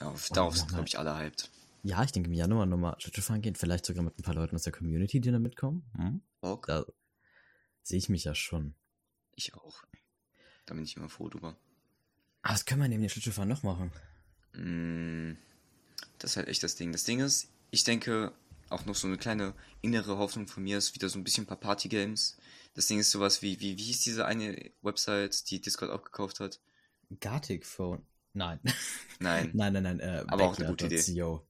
Darauf, darauf sind, glaube ich, alle hyped. Ja, ich denke im Januar nochmal Schlittschuh fahren gehen, vielleicht sogar mit ein paar Leuten aus der Community, die da mitkommen. Hm? Bock? Da sehe ich mich ja schon. Ich auch. Da bin ich immer froh drüber. Aber was können wir neben dem Schlittschuhfahren noch machen? Mm, Das ist halt echt das Ding. Das Ding ist, ich denke, auch noch so eine kleine innere Hoffnung von mir ist wieder so ein bisschen ein paar Party-Games. Das Ding ist sowas wie, wie, wie hieß diese eine Website, die Discord auch gekauft hat? Gartic Phone. Nein. Nein. nein, nein, nein. Äh, Aber auch eine gute Backyard.co.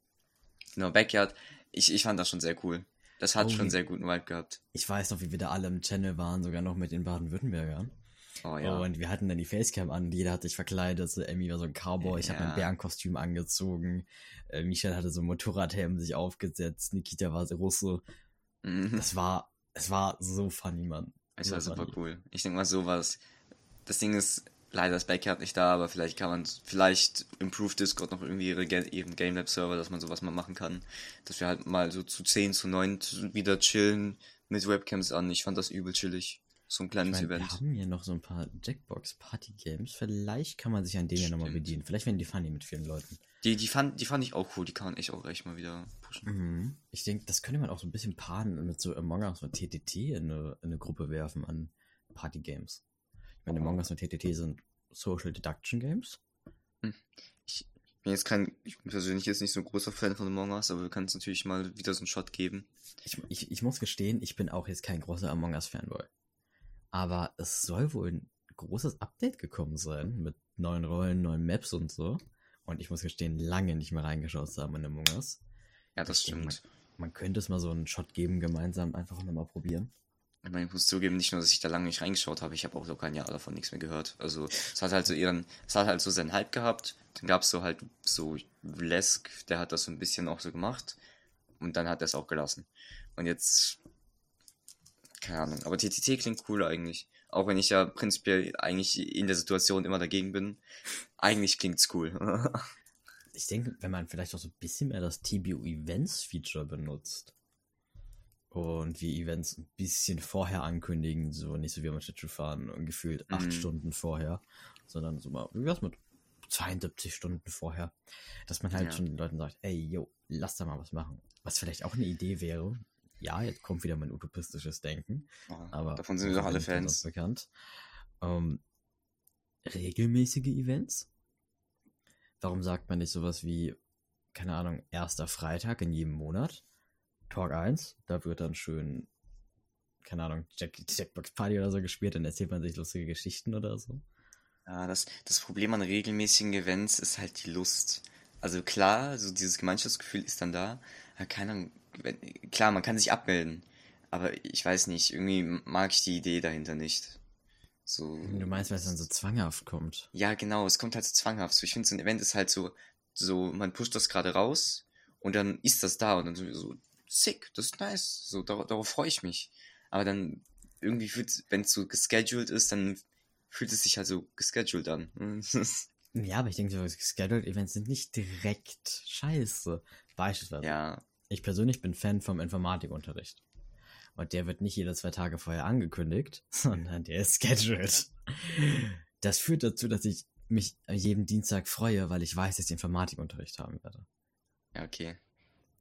Genau, Backyard. Ich, ich fand das schon sehr cool. Das hat Oh, schon wie- sehr guten Vibe gehabt. Ich weiß noch, wie wir da alle im Channel waren, sogar noch mit den Baden-Württembergern. Oh ja. Und wir hatten dann die Facecam an, jeder hat sich verkleidet. So, Emmy war so ein Cowboy, ich habe mein. Bärenkostüm angezogen. Äh, Michel hatte so ein Motorradhelm sich aufgesetzt. Nikita war so Russe. Mhm. Das war, es war so funny, Mann. Es war super funny. cool. Ich denke mal sowas. Das Ding ist, leider ist Backyard nicht da, aber vielleicht kann man, vielleicht improve Discord noch irgendwie ihre, ihren GameLab-Server, dass man sowas mal machen kann. Dass wir halt mal so zu 10, zu 9 wieder chillen mit Webcams an. Ich fand das übel chillig. So ein Ich kleines mein, wir Event. haben hier noch so ein paar Jackbox-Party-Games. Vielleicht kann man sich an denen ja nochmal bedienen. Vielleicht werden die funny mit vielen Leuten. Die, die, fand, die fand ich auch cool, die kann man echt auch echt mal wieder pushen. Mhm. Ich denke, das könnte man auch so ein bisschen paaren und mit so Among Us und TTT in eine, in eine Gruppe werfen an Party-Games. Ich meine, Among Us und TTT sind Social Deduction Games. Ich bin jetzt kein, ich bin persönlich jetzt nicht so ein großer Fan von Among Us, aber wir können es natürlich mal wieder so einen Shot geben. Ich, ich, ich muss gestehen, ich bin auch jetzt kein großer Among Us-Fanboy. Aber es soll wohl ein großes Update gekommen sein mit neuen Rollen, neuen Maps und so. Und ich muss gestehen, lange nicht mehr reingeschaut zu haben in Among Us. Ja, das Ich denke stimmt. Man könnte es mal so einen Shot geben, gemeinsam einfach nochmal probieren. Ich meine, ich muss zugeben, nicht nur, dass ich da lange nicht reingeschaut habe, ich habe auch so kein Jahr davon nichts mehr gehört. Also, es hat halt so ihren, es hat halt so seinen Hype gehabt. Dann gab es so halt so Lesk, der hat das so ein bisschen auch so gemacht. Und dann hat er es auch gelassen. Und jetzt, keine Ahnung, aber TTT klingt cool eigentlich. Auch wenn ich ja prinzipiell eigentlich in der Situation immer dagegen bin. Eigentlich klingt's cool. Ich denke, wenn man vielleicht auch so ein bisschen mehr das TBU Events Feature benutzt und wir Events ein bisschen vorher ankündigen, so nicht so wie beim Schlittschuh fahren und gefühlt acht Mhm. Stunden vorher, sondern so mal, wie wär's mit 72 Stunden vorher, dass man halt Ja. schon den Leuten sagt, ey, yo, lass da mal was machen. Was vielleicht auch eine Idee wäre, ja, jetzt kommt wieder mein utopistisches Denken, aber Davon sind wir doch alle Fans. bekannt. Ähm, regelmäßige Events? Warum sagt man nicht sowas wie, keine Ahnung, erster Freitag in jedem Monat? Talk 1, da wird dann schön, keine Ahnung, Jack Jackbox Party oder so gespielt, dann erzählt man sich lustige Geschichten oder so. Ja, das, das Problem an regelmäßigen Events ist halt die Lust. Also klar, so dieses Gemeinschaftsgefühl ist dann da. Ja, keine Ahnung, wenn, klar, man kann sich abmelden. Aber ich weiß nicht, irgendwie mag ich die Idee dahinter nicht. So. Du meinst, weil es dann so zwanghaft kommt. Ja, genau, es kommt halt so zwanghaft. So, ich finde, so ein Event ist halt so, so, man pusht das gerade raus und dann ist das da und dann so, so sick, das ist nice. So, darauf, darauf freue ich mich. Aber dann irgendwie fühlt, wenn es so gescheduled ist, dann fühlt es sich halt so gescheduled an. Ja, aber ich denke, so Scheduled Events sind nicht direkt scheiße. Beispielsweise, ja, ich persönlich bin Fan vom Informatikunterricht. Und der wird nicht jede zwei Tage vorher angekündigt, sondern der ist scheduled. Das führt dazu, dass ich mich jeden Dienstag freue, weil ich weiß, dass ich Informatikunterricht haben werde. ja, okay.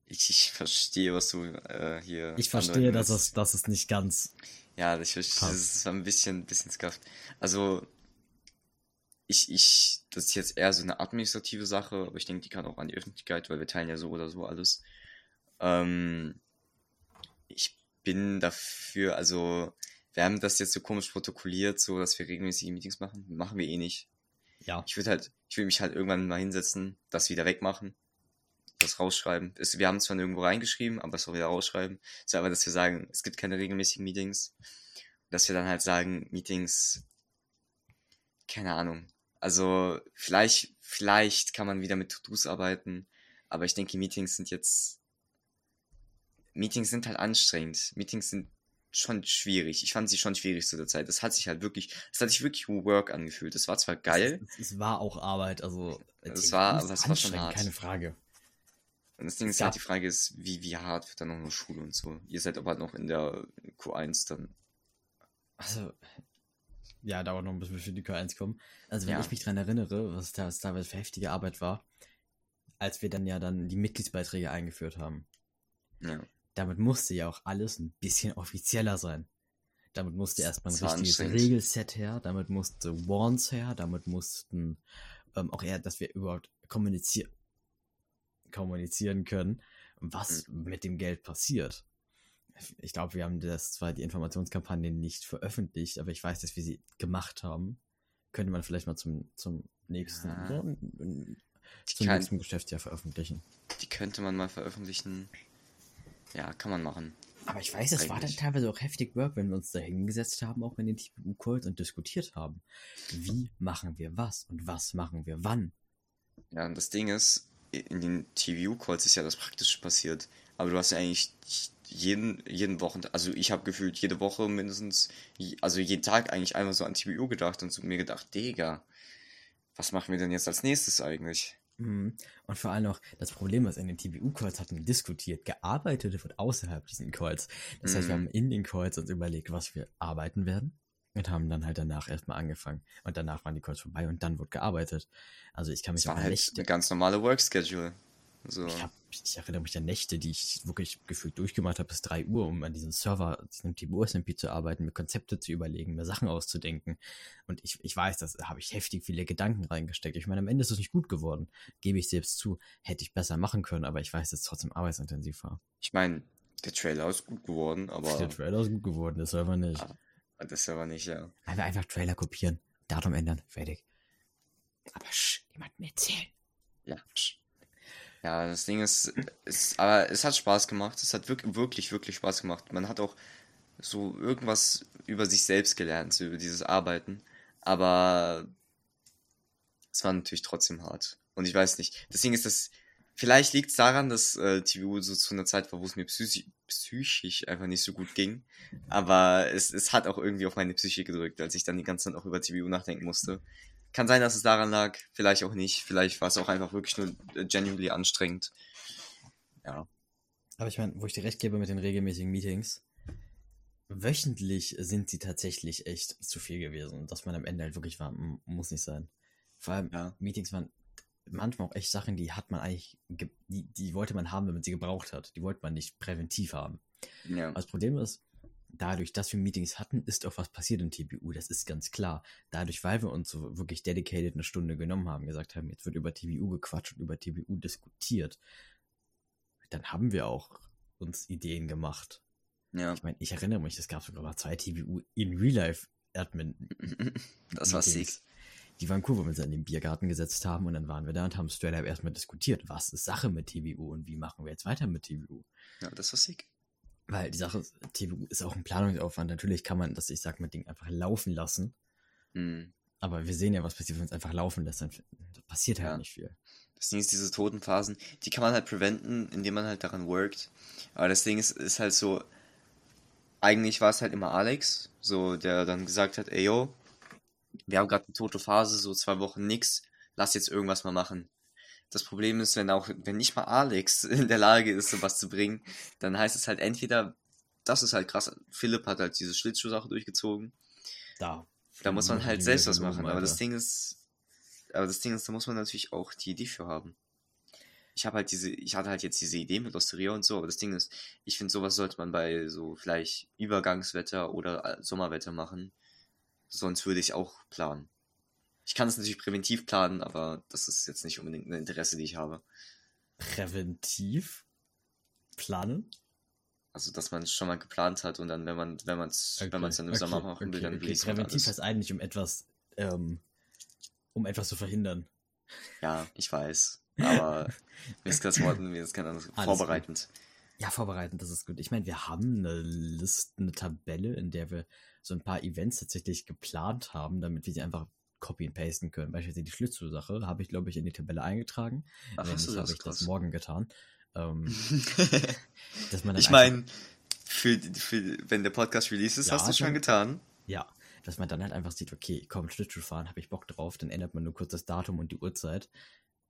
Ich, ich verstehe, was du äh, hier. Ich verstehe, dass es, dass es nicht ganz. Ja, ich verstehe, das ist ein bisschen, bisschen scuffed. Also, ich, ich, das ist jetzt eher so eine administrative Sache, aber ich denke, die kann auch an die Öffentlichkeit, weil wir teilen ja so oder so alles. Ähm, ich bin dafür, also, wir haben das jetzt so komisch protokolliert, so dass wir regelmäßige Meetings machen. Machen wir eh nicht. Ja. Ich würde halt, ich will mich halt irgendwann mal hinsetzen, das wieder wegmachen, das rausschreiben. Es, wir haben es zwar irgendwo reingeschrieben, aber es auch wieder rausschreiben. So aber, dass wir sagen, es gibt keine regelmäßigen Meetings. Dass wir dann halt sagen, Meetings, keine Ahnung. Also vielleicht, vielleicht kann man wieder mit To-Dos arbeiten, aber ich denke, Meetings sind jetzt, Meetings sind halt anstrengend. Meetings sind schon schwierig. Ich fand sie schon schwierig zu der Zeit. Das hat sich halt wirklich, es hat sich wirklich Work angefühlt. Das war zwar geil. Es, es, es war auch Arbeit, also. Es war, aber es war schon hart. Keine Frage. Und das Ding ist halt, die Frage ist, wie, wie hart wird dann noch eine Schule und so. Ihr seid aber noch in der Q1 dann. Also, ja, dauert noch ein bisschen, bis wir in die Q1 kommen. Also, wenn Ja. ich mich dran erinnere, was da was teilweise für heftige Arbeit war, als wir dann ja dann die Mitgliedsbeiträge eingeführt haben. Ja. Damit musste ja auch alles ein bisschen offizieller sein. Damit musste erstmal ein richtiges. Regelset her, damit musste Warns her, damit mussten ähm, auch eher, dass wir überhaupt kommunizieren kommunizieren können, was Mhm. mit dem Geld passiert. Ich glaube, wir haben das zwar die Informationskampagne nicht veröffentlicht, aber ich weiß, dass wir sie gemacht haben. Könnte man vielleicht mal zum, zum nächsten, Ja. so, zum kann, nächsten Geschäftsjahr veröffentlichen. die könnte man mal veröffentlichen. Ja, kann man machen. Aber ich weiß, es war dann teilweise auch heftig Work, wenn wir uns da hingesetzt haben, auch in den TPU-Calls und diskutiert haben. Wie machen wir was und was machen wir wann? Ja, und das Ding ist, in den TVU-Calls ist ja das Praktische passiert. Aber du hast ja eigentlich jeden, jeden Wochen, also ich habe gefühlt jede Woche mindestens, also jeden Tag eigentlich einmal so an TVU gedacht und so mir gedacht, Digga, was machen wir denn jetzt als nächstes eigentlich? Mhm. Und vor allem auch, das Problem ist, in den TBU-Calls hatten wir diskutiert, gearbeitet wird außerhalb diesen Calls. Das heißt, wir Mhm. haben in den Calls uns überlegt, was wir arbeiten werden und haben dann halt danach erstmal angefangen. Und danach waren die Calls vorbei und dann wurde gearbeitet. Also ich kann mich Das war halt Nächte, eine ganz normale Work-Schedule. So. ich, hab, ich erinnere mich an Nächte, die ich wirklich gefühlt durchgemacht habe bis 3 Uhr, um an diesem Server, diesem TBU-SMP zu arbeiten, mir Konzepte zu überlegen, mir Sachen auszudenken. Und ich, ich weiß, das habe ich heftig viele Gedanken reingesteckt. Ich meine, am Ende ist es nicht gut geworden. Gebe ich selbst zu, hätte ich besser machen können, aber ich weiß, dass es trotzdem arbeitsintensiv war. Ich meine, der Trailer ist gut geworden, aber Der Trailer ist gut geworden, der Server nicht. Ah. Das aber nicht, ja. Wir einfach Trailer kopieren, Datum ändern, fertig. Aber sch, niemandem erzählen. Ja. psch. Ja, das Ding ist, ist, aber es hat Spaß gemacht. Es hat wirklich, wirklich, wirklich Spaß gemacht. Man hat auch so irgendwas über sich selbst gelernt, so über dieses Arbeiten. Aber es war natürlich trotzdem hart. Und ich weiß nicht. Deswegen ist das, vielleicht liegt es daran, dass äh, TVU so zu einer Zeit war, wo es mir psychisch, psychisch einfach nicht so gut ging. Aber es, es hat auch irgendwie auf meine Psyche gedrückt, als ich dann die ganze Zeit auch über TVU nachdenken musste. Kann sein, dass es daran lag, vielleicht auch nicht. Vielleicht war es auch einfach wirklich nur äh, genuinely anstrengend. Ja. Aber ich meine, wo ich dir recht gebe mit den regelmäßigen Meetings, wöchentlich sind sie tatsächlich echt zu viel gewesen. Dass man am Ende halt wirklich war, muss nicht sein. Vor allem, Ja. Meetings waren manchmal auch echt Sachen, die hat man eigentlich, ge- die, die wollte man haben, wenn man sie gebraucht hat. Die wollte man nicht präventiv haben. Ja. Aber das Problem ist, dadurch, dass wir Meetings hatten, ist auch was passiert in TBU. Das ist ganz klar. Dadurch, weil wir uns so wirklich dedicated eine Stunde genommen haben, gesagt haben, jetzt wird über TBU gequatscht und über TBU diskutiert, dann haben wir auch uns Ideen gemacht. Ja. Ich meine, ich erinnere mich, es gab sogar mal zwei TBU in Real Life Admin. Das war sick. Die waren cool, wo wir uns in den Biergarten gesetzt haben und dann waren wir da und haben straight up erstmal diskutiert, was ist Sache mit TBU und wie machen wir jetzt weiter mit TBU. Ja, das war sick. Weil die Sache ist, TBU ist auch ein Planungsaufwand. Natürlich kann man das, ich sag mal, Ding einfach laufen lassen. Hm. Aber wir sehen ja, was passiert, wenn man es einfach laufen lässt. Dann da passiert halt Ja. nicht viel. Das Ding ist, diese toten Phasen, die kann man halt preventen, indem man halt daran workt. Aber das Ding ist, ist halt so, eigentlich war es halt immer Alex, so, der dann gesagt hat, ey yo, wir haben gerade eine tote Phase, so zwei Wochen nix, lass jetzt irgendwas mal machen. Das Problem ist, wenn auch, wenn nicht mal Alex in der Lage ist, sowas zu bringen, dann heißt es halt entweder, das ist halt krass, Philipp hat halt diese Schlittschuhsache durchgezogen, Da. da muss man halt selbst was machen. Aber das. Ding ist, aber das Ding ist, da muss man natürlich auch die Idee für haben. Ich habe halt diese, ich hatte halt jetzt diese Idee mit Osteria und so, aber das Ding ist, ich finde, sowas sollte man bei so vielleicht Übergangswetter oder äh, Sommerwetter machen. Sonst würde ich auch planen. Ich kann es natürlich präventiv planen, aber das ist jetzt nicht unbedingt ein Interesse, die ich habe. Präventiv planen. Also, dass man es schon mal geplant hat und dann, wenn man wenn man es wenn man es dann im okay, Sommer machen will, okay, dann okay. release man Präventiv alles. heißt eigentlich, um etwas, ähm, um etwas zu verhindern. Ja, ich weiß. Aber mir ist das Wort, mir ist kein anderes Alles vorbereitend. Ja, vorbereitend, das ist gut. Ich meine, wir haben eine Liste, eine Tabelle, in der wir so ein paar Events tatsächlich geplant haben, damit wir sie einfach copy and pasten können. Beispielsweise die Schlittschuh-Sache habe ich, glaube ich, in die Tabelle eingetragen. Ach, Wenn hast du nicht, habe das? ich das Krass. morgen getan. Ähm, dass man ich meine, für, für, wenn der Podcast released ist, Ja, hast du schon dann- getan. Ja, dass man dann halt einfach sieht, okay, komm, Schlittschuh fahren, habe ich Bock drauf, dann ändert man nur kurz das Datum und die Uhrzeit.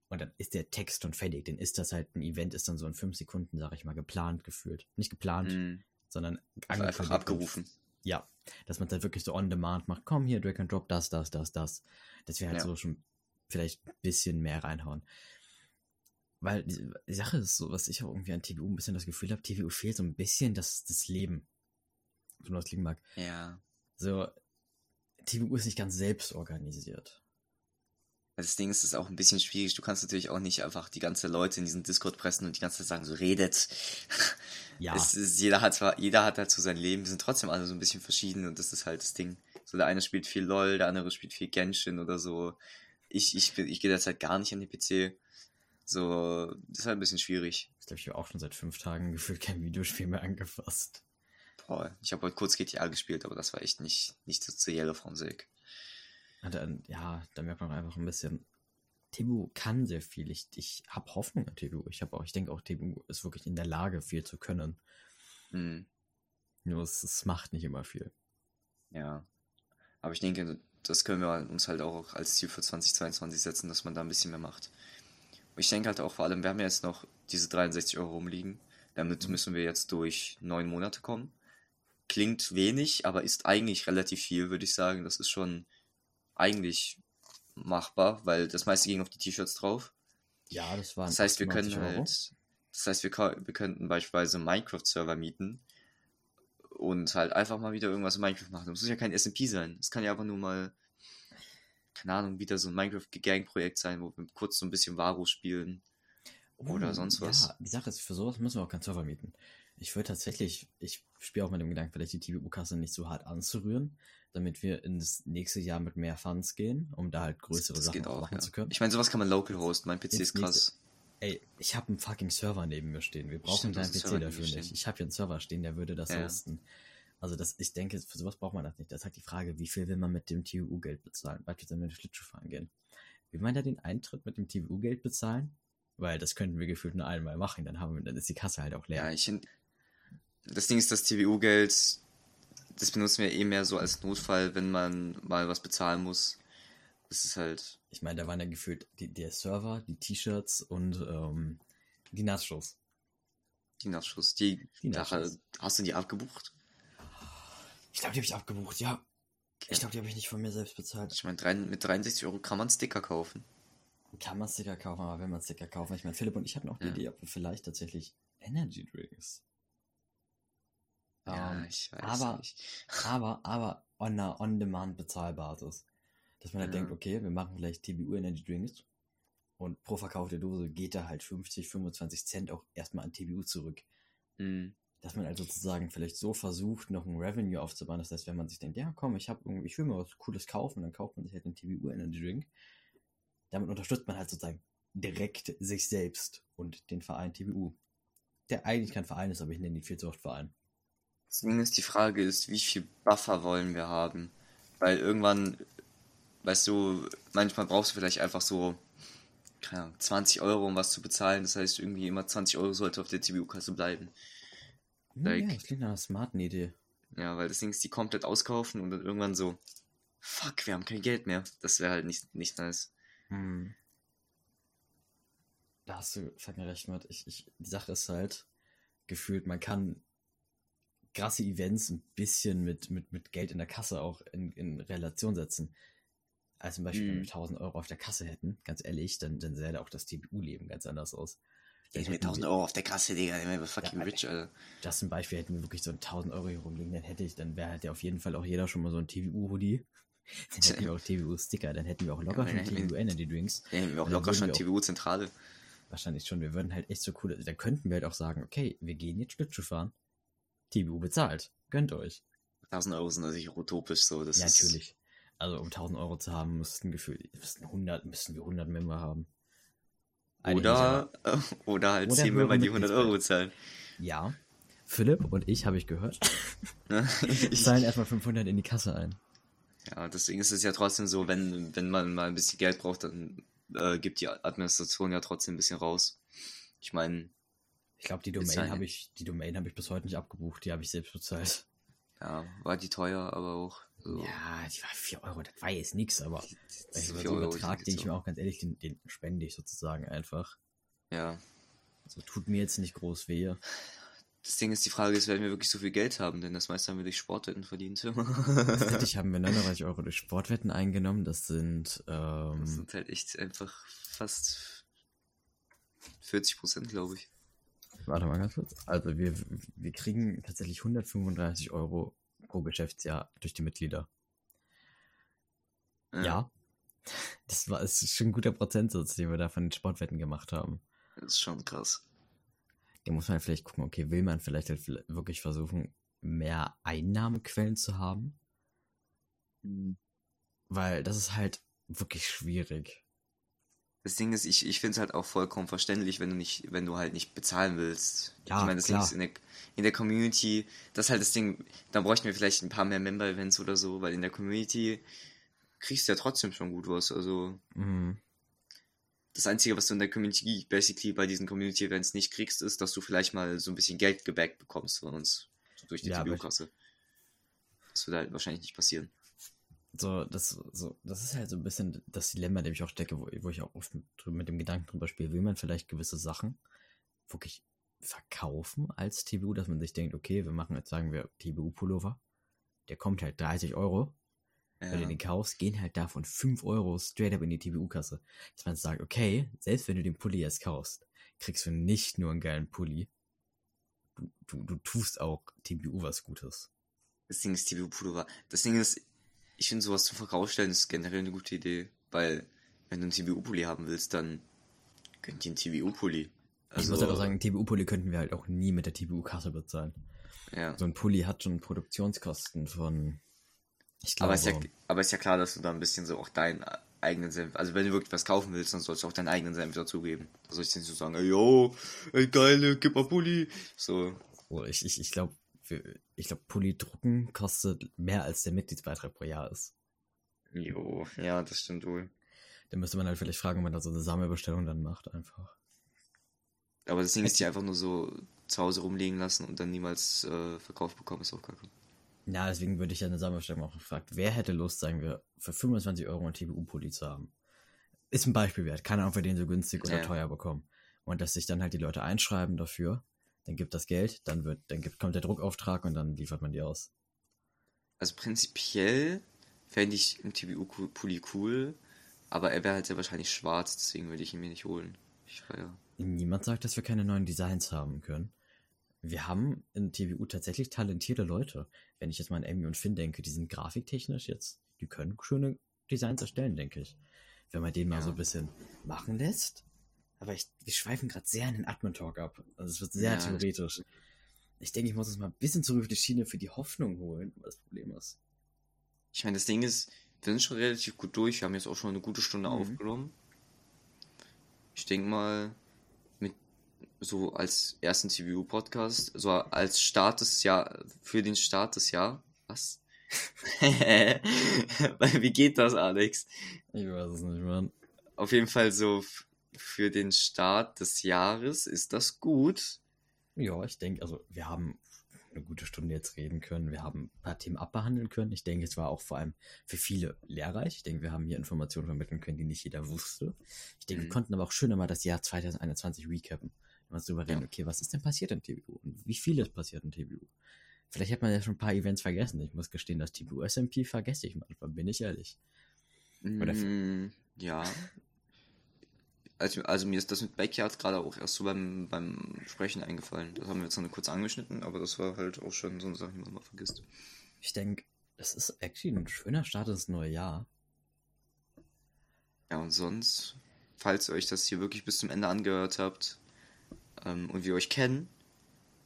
Und dann ist der Text schon fertig. Dann ist das halt ein Event, ist dann so in fünf Sekunden, sag ich mal, geplant gefühlt. Nicht geplant, Hm, sondern also einfach abgerufen. Ja, dass man dann wirklich so on demand macht. Komm hier, Drag and Drop, das, das, das, das. Dass wir halt Ja. so schon vielleicht ein bisschen mehr reinhauen. Weil die, Sache ist so, was ich auch irgendwie an TVU ein bisschen das Gefühl habe, TVU fehlt so ein bisschen das, das Leben. So das liegen mag. Ja. So, TVU ist nicht ganz selbst organisiert. Das Ding ist, es ist auch ein bisschen schwierig. Du kannst natürlich auch nicht einfach die ganze Leute in diesen Discord pressen und die ganze Zeit sagen, so redet. Ja, Es ist, jeder hat zwar, jeder hat halt so sein Leben, wir sind trotzdem alle so ein bisschen verschieden und das ist halt das Ding. So der eine spielt viel LOL, der andere spielt viel Genshin oder so. Ich, ich, ich gehe derzeit gar nicht an die PC. So, das ist halt ein bisschen schwierig. ich glaube, ich habe auch schon seit fünf Tagen gefühlt kein Videospiel mehr angefasst. Boah, ich habe heute kurz GTA gespielt, aber das war echt nicht, nicht so zu Yellow. Und dann, ja, da merkt man einfach ein bisschen, TVU kann sehr viel. Ich, ich habe Hoffnung an TVU. Ich habe auch, ich denke auch, TVU ist wirklich in der Lage, viel zu können. Hm, Nur es, es macht nicht immer viel. ja. Aber ich denke, das können wir uns halt auch als Ziel für 2022 setzen, dass man da ein bisschen mehr macht. Und ich denke halt auch vor allem, wir haben ja jetzt noch diese 63 Euro rumliegen. Damit müssen wir jetzt durch neun Monate kommen. Klingt wenig, aber ist eigentlich relativ viel, würde ich sagen. Das ist schon eigentlich machbar, weil das meiste ging auf die T-Shirts drauf. Ja, das waren Das heißt, wir können 98 Euro. halt, das heißt, wir, wir könnten beispielsweise Minecraft-Server mieten und halt einfach mal wieder irgendwas in Minecraft machen. Das muss ja kein SMP sein. Es kann ja einfach nur mal, keine Ahnung, wieder so ein Minecraft-Gang-Projekt sein, wo wir kurz so ein bisschen Varo spielen. oder sonst was. Oh, Ja, die Sache ist, für sowas müssen wir auch keinen Server mieten. Ich würde tatsächlich, ich spiele auch mit dem Gedanken, vielleicht die TVU-Kasse nicht so hart anzurühren, damit wir ins nächste Jahr mit mehr Funds gehen, um da halt größere das Sachen auch, machen ja. zu können. Ich meine, sowas kann man local hosten. Mein PC Ins ist krass. Ey, ich habe einen fucking Server neben mir stehen. Wir brauchen Stimmt, deinen PC dafür nicht. stehen. Ich habe hier einen Server stehen, der würde das Ja. hosten. Also das, ich denke, für sowas braucht man das nicht. Das ist halt die Frage, wie viel will man mit dem TVU-Geld bezahlen? Beispielsweise wenn wir Schlittschuh fahren gehen. Will man da den Eintritt mit dem TVU-Geld bezahlen? Weil das könnten wir gefühlt nur einmal machen, dann haben wir, dann ist die Kasse halt auch leer. Ja, ich Das Ding ist, das TVU-Geld, das benutzen wir eh mehr so als Notfall, wenn man mal was bezahlen muss. Das ist halt, Ich meine, da waren ja gefühlt die, der Server, die T-Shirts und ähm, die Nachos. die Nachschuss. Die, Die Nachos. hast du die abgebucht? Ich glaube, die habe ich abgebucht, ja. Ich glaube, die habe ich nicht von mir selbst bezahlt. Ich meine, mit 63 Euro kann man Sticker kaufen. Kann man Sticker kaufen, aber wenn man Sticker kaufen, ich meine, Philipp und ich hatten auch die Ja. Idee, ob wir vielleicht tatsächlich Energy Drinks. Ja, Ähm, ich weiß aber- nicht. aber, aber on einer On-Demand-Bezahlbasis. Dass man halt Ja. denkt, okay, wir machen vielleicht TBU Energy Drinks und pro verkaufte Dose geht da halt 50, 25 Cent auch erstmal an TBU zurück. Hm. Dass man also sozusagen vielleicht so versucht, noch ein Revenue aufzubauen. Das heißt, wenn man sich denkt, ja komm, ich, hab irgendwie, ich will mir was Cooles kaufen, dann kauft man sich halt den TBU Energy Drink. Damit unterstützt man halt sozusagen direkt sich selbst und den Verein TBU. Der eigentlich kein Verein ist, aber ich nenne ihn viel zu oft Verein. Deswegen ist die Frage ist, wie viel Buffer wollen wir haben? Weil irgendwann, weißt du, manchmal brauchst du vielleicht einfach so, keine Ahnung, 20 Euro, um was zu bezahlen. Das heißt, irgendwie immer 20 Euro sollte auf der TBU-Kasse bleiben. Hm, Like- ja, das klingt nach einer smarten Idee. Ja, weil das Ding ist, die komplett auskaufen und dann irgendwann so, fuck, wir haben kein Geld mehr. Das wäre halt nicht, nicht nice. Hm. Da hast du fucking recht mit. Ich, ich, die Sache ist halt, gefühlt, man kann krasse Events ein bisschen mit, mit, mit Geld in der Kasse auch in, in Relation setzen. Also zum Beispiel, wenn Mhm. wir 1000 Euro auf der Kasse hätten, ganz ehrlich, dann, dann sähe da auch das TBU-Leben ganz anders aus. Dann ist mit hätten 1000 wir- Euro auf der Kasse, Digga. Der wäre fucking Ja, rich, Alter. Das zum Beispiel hätten wir wirklich so 1000 Euro hier rumliegen, dann hätte ich, dann wäre halt ja auf jeden Fall auch jeder schon mal so ein TVU-Hoodie. Dann hätten wir auch TVU-Sticker, dann hätten wir auch locker Ja, schon dann hätten wir-. Ja, auch locker schon TBU-Zentrale. Wahrscheinlich schon. Wir würden halt echt so cool. Da könnten wir halt auch sagen, okay, wir gehen jetzt Schlittschuh fahren. TBU bezahlt. Gönnt euch. 1000 Euro sind natürlich utopisch so. Das ja, ist, natürlich. Also um 1000 Euro zu haben, müssten Gefühl, müssten 100, müssen wir 100 Member haben. Eigentlich Oder, oder halt Oder 10 höhere Member, die 100 Euro bezahlen. Ja. Philipp und ich, habe ich gehört, Ne? Ich- zahlen erstmal 500 in die Kasse ein. Ja, deswegen ist es ja trotzdem so, wenn, wenn man mal ein bisschen Geld braucht, dann äh, gibt die Administration ja trotzdem ein bisschen raus. Ich meine, Ich glaube, die Domain ein- habe ich, die Domain habe ich bis heute nicht abgebucht, die habe ich selbst bezahlt. ja, war die teuer, aber auch so. Ja, die war 4 Euro, das war jetzt nix, aber das ist so so Betrag, ich den ich mir auch ganz ehrlich, den, den spende ich sozusagen einfach. so. Ja. Also tut mir jetzt nicht groß weh. Das Ding ist, die Frage ist, werden wir wirklich so viel Geld haben, denn das meiste haben wir durch Sportwetten verdient. Tatsächlich haben wir 39 Euro durch Sportwetten eingenommen. Das sind, ähm, Das sind halt echt einfach fast 40 Prozent, glaube ich. Warte mal ganz kurz. Also wir, wir kriegen tatsächlich 135 Euro pro Geschäftsjahr durch die Mitglieder. Ja. Das war, das ist schon ein guter Prozentsatz, den wir da von den Sportwetten gemacht haben. Das ist schon krass. Da muss man vielleicht gucken, okay, will man vielleicht halt wirklich versuchen, mehr Einnahmequellen zu haben? Weil das ist halt wirklich schwierig. Das Ding ist, ich, ich finde es halt auch vollkommen verständlich, wenn du nicht, wenn du halt nicht bezahlen willst. Ja, ich meine, das Ding klar. ist in der, in der Community, das ist halt das Ding, da bräuchten wir vielleicht ein paar mehr Member-Events oder so, weil in der Community kriegst du ja trotzdem schon gut was. Also Mhm. das Einzige, was du in der Community basically bei diesen Community-Events nicht kriegst, ist, dass du vielleicht mal so ein bisschen Geld gebackt bekommst von uns. So durch die Ja, TBU-Kasse. Das wird halt wahrscheinlich nicht passieren. So, das, so, das ist halt so ein bisschen das Dilemma, in dem ich auch stecke, wo, wo ich auch oft mit, mit dem Gedanken drüber spiele, will man vielleicht gewisse Sachen wirklich verkaufen als TBU, dass man sich denkt, okay, wir machen jetzt, sagen wir, TBU-Pullover, der kommt halt 30 Euro, wenn du Ja. den kaufst, gehen halt davon 5 Euro straight up in die TBU-Kasse. Dass man sagt, okay, selbst wenn du den Pulli jetzt kaufst, kriegst du nicht nur einen geilen Pulli, du, du, du tust auch TBU was Gutes. Das Ding ist TBU-Pullover. Das Ding ist, ich finde sowas zum Verkauf stellen ist generell eine gute Idee, weil wenn du einen TBU-Pulli haben willst, dann gönnt dir einen TBU-Pulli. ich muss halt auch sagen, einen TBU-Pulli könnten wir halt auch nie mit der TBU-Kasse bezahlen. ja. So ein Pulli hat schon Produktionskosten von, ich glaube, Aber ist, ja, aber ist ja klar, dass du da ein bisschen so auch deinen eigenen Senf, also wenn du wirklich was kaufen willst, dann sollst du auch deinen eigenen Senf dazugeben. Da soll ich nicht so sagen, ey, yo, ey, geile, gib mal Pulli. So, oh, ich, ich, ich glaube, ich glaube, Pulli drucken kostet mehr als der Mitgliedsbeitrag pro Jahr ist. jo, ja, das stimmt wohl. Da müsste man halt vielleicht fragen, ob man da so eine Sammelbestellung dann macht, einfach. Aber das Ding ist, die einfach nur so zu Hause rumliegen lassen und dann niemals äh, verkauft bekommen, ist auch kacke. Ja, deswegen würde ich ja eine Sammelbestellung auch gefragt. Wer hätte Lust, sagen wir, für 25 Euro einen TBU-Pulli zu haben? Ist ein Beispiel wert. Keine Ahnung, ob wir den so günstig oder Ja. teuer bekommen. Und dass sich dann halt die Leute einschreiben dafür, dann gibt das Geld, dann wird, dann gibt, kommt der Druckauftrag und dann liefert man die aus. Also prinzipiell fände ich einen TBU-Pulli cool, aber er wäre halt sehr wahrscheinlich schwarz, deswegen würde ich ihn mir nicht holen. Feier. Niemand sagt, dass wir keine neuen Designs haben können. Wir haben in TBU tatsächlich talentierte Leute. Wenn ich jetzt mal an Amy und Finn denke, die sind grafiktechnisch jetzt, die können schöne Designs erstellen, denke ich. Wenn man den mal Ja. so ein bisschen machen lässt. Aber ich, wir schweifen gerade sehr in den Admin-Talk ab. Also es wird sehr Ja, theoretisch. Ich denke, ich muss uns mal ein bisschen zurück auf die Schiene für die Hoffnung holen, was das Problem ist. Ich meine, das Ding ist, wir sind schon relativ gut durch. Wir haben jetzt auch schon eine gute Stunde Mhm. aufgenommen. Ich denke mal, mit so als ersten TBU-Podcast, so als Start des Jahr, für den Start des Jahr. Was? Wie geht das, Alex? Ich weiß es nicht, Mann. Auf jeden Fall so für den Start des Jahres ist das gut. Ja, ich denke, also wir haben eine gute Stunde jetzt reden können. Wir haben ein paar Themen abbehandeln können. Ich denke, es war auch vor allem für viele lehrreich. Ich denke, wir haben hier Informationen vermitteln können, die nicht jeder wusste. Ich denke, wir Mhm. konnten aber auch schön einmal das Jahr 2021 recappen. Uns darüber reden, Ja. okay, was ist denn passiert in TBU? Und wie viel ist passiert in TBU? Vielleicht hat man ja schon ein paar Events vergessen. Ich muss gestehen, das TBU SMP vergesse ich manchmal, bin ich ehrlich. Oder Mm, ja. Also, also mir ist das mit Backyard gerade auch erst so beim, beim Sprechen eingefallen. Das haben wir jetzt noch kurz angeschnitten, aber das war halt auch schon so eine Sache, die man mal vergisst. Ich denke, das ist actually ein schöner Start ins neue Jahr. Ja, und sonst, falls ihr euch das hier wirklich bis zum Ende angehört habt ähm, und wir euch kennen,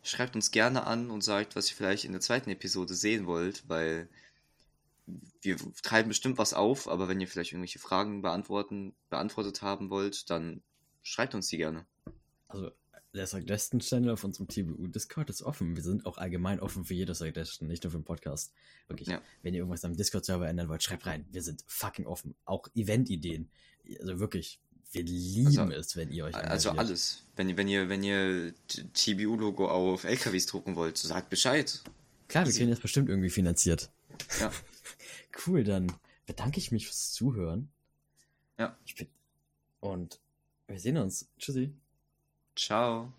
schreibt uns gerne an und sagt, was ihr vielleicht in der zweiten Episode sehen wollt, weil wir treiben bestimmt was auf, aber wenn ihr vielleicht irgendwelche Fragen beantworten, beantwortet haben wollt, dann schreibt uns die gerne. Also, der Suggestion-Channel auf unserem TBU-Discord ist offen. Wir sind auch allgemein offen für jede Suggestion, nicht nur für den Podcast. Wirklich. Ja. Wenn ihr irgendwas am Discord-Server ändern wollt, schreibt rein. Wir sind fucking offen. Auch Event-Ideen. Also wirklich, wir lieben also, es, wenn ihr euch engagiert. Also alles. Wenn, wenn ihr, wenn ihr TBU-Logo auf LKWs drucken wollt, sagt Bescheid. Klar, wir kriegen das bestimmt irgendwie finanziert. Ja. cool, dann bedanke ich mich fürs Zuhören. Ja. Und wir sehen uns. Tschüssi. Ciao.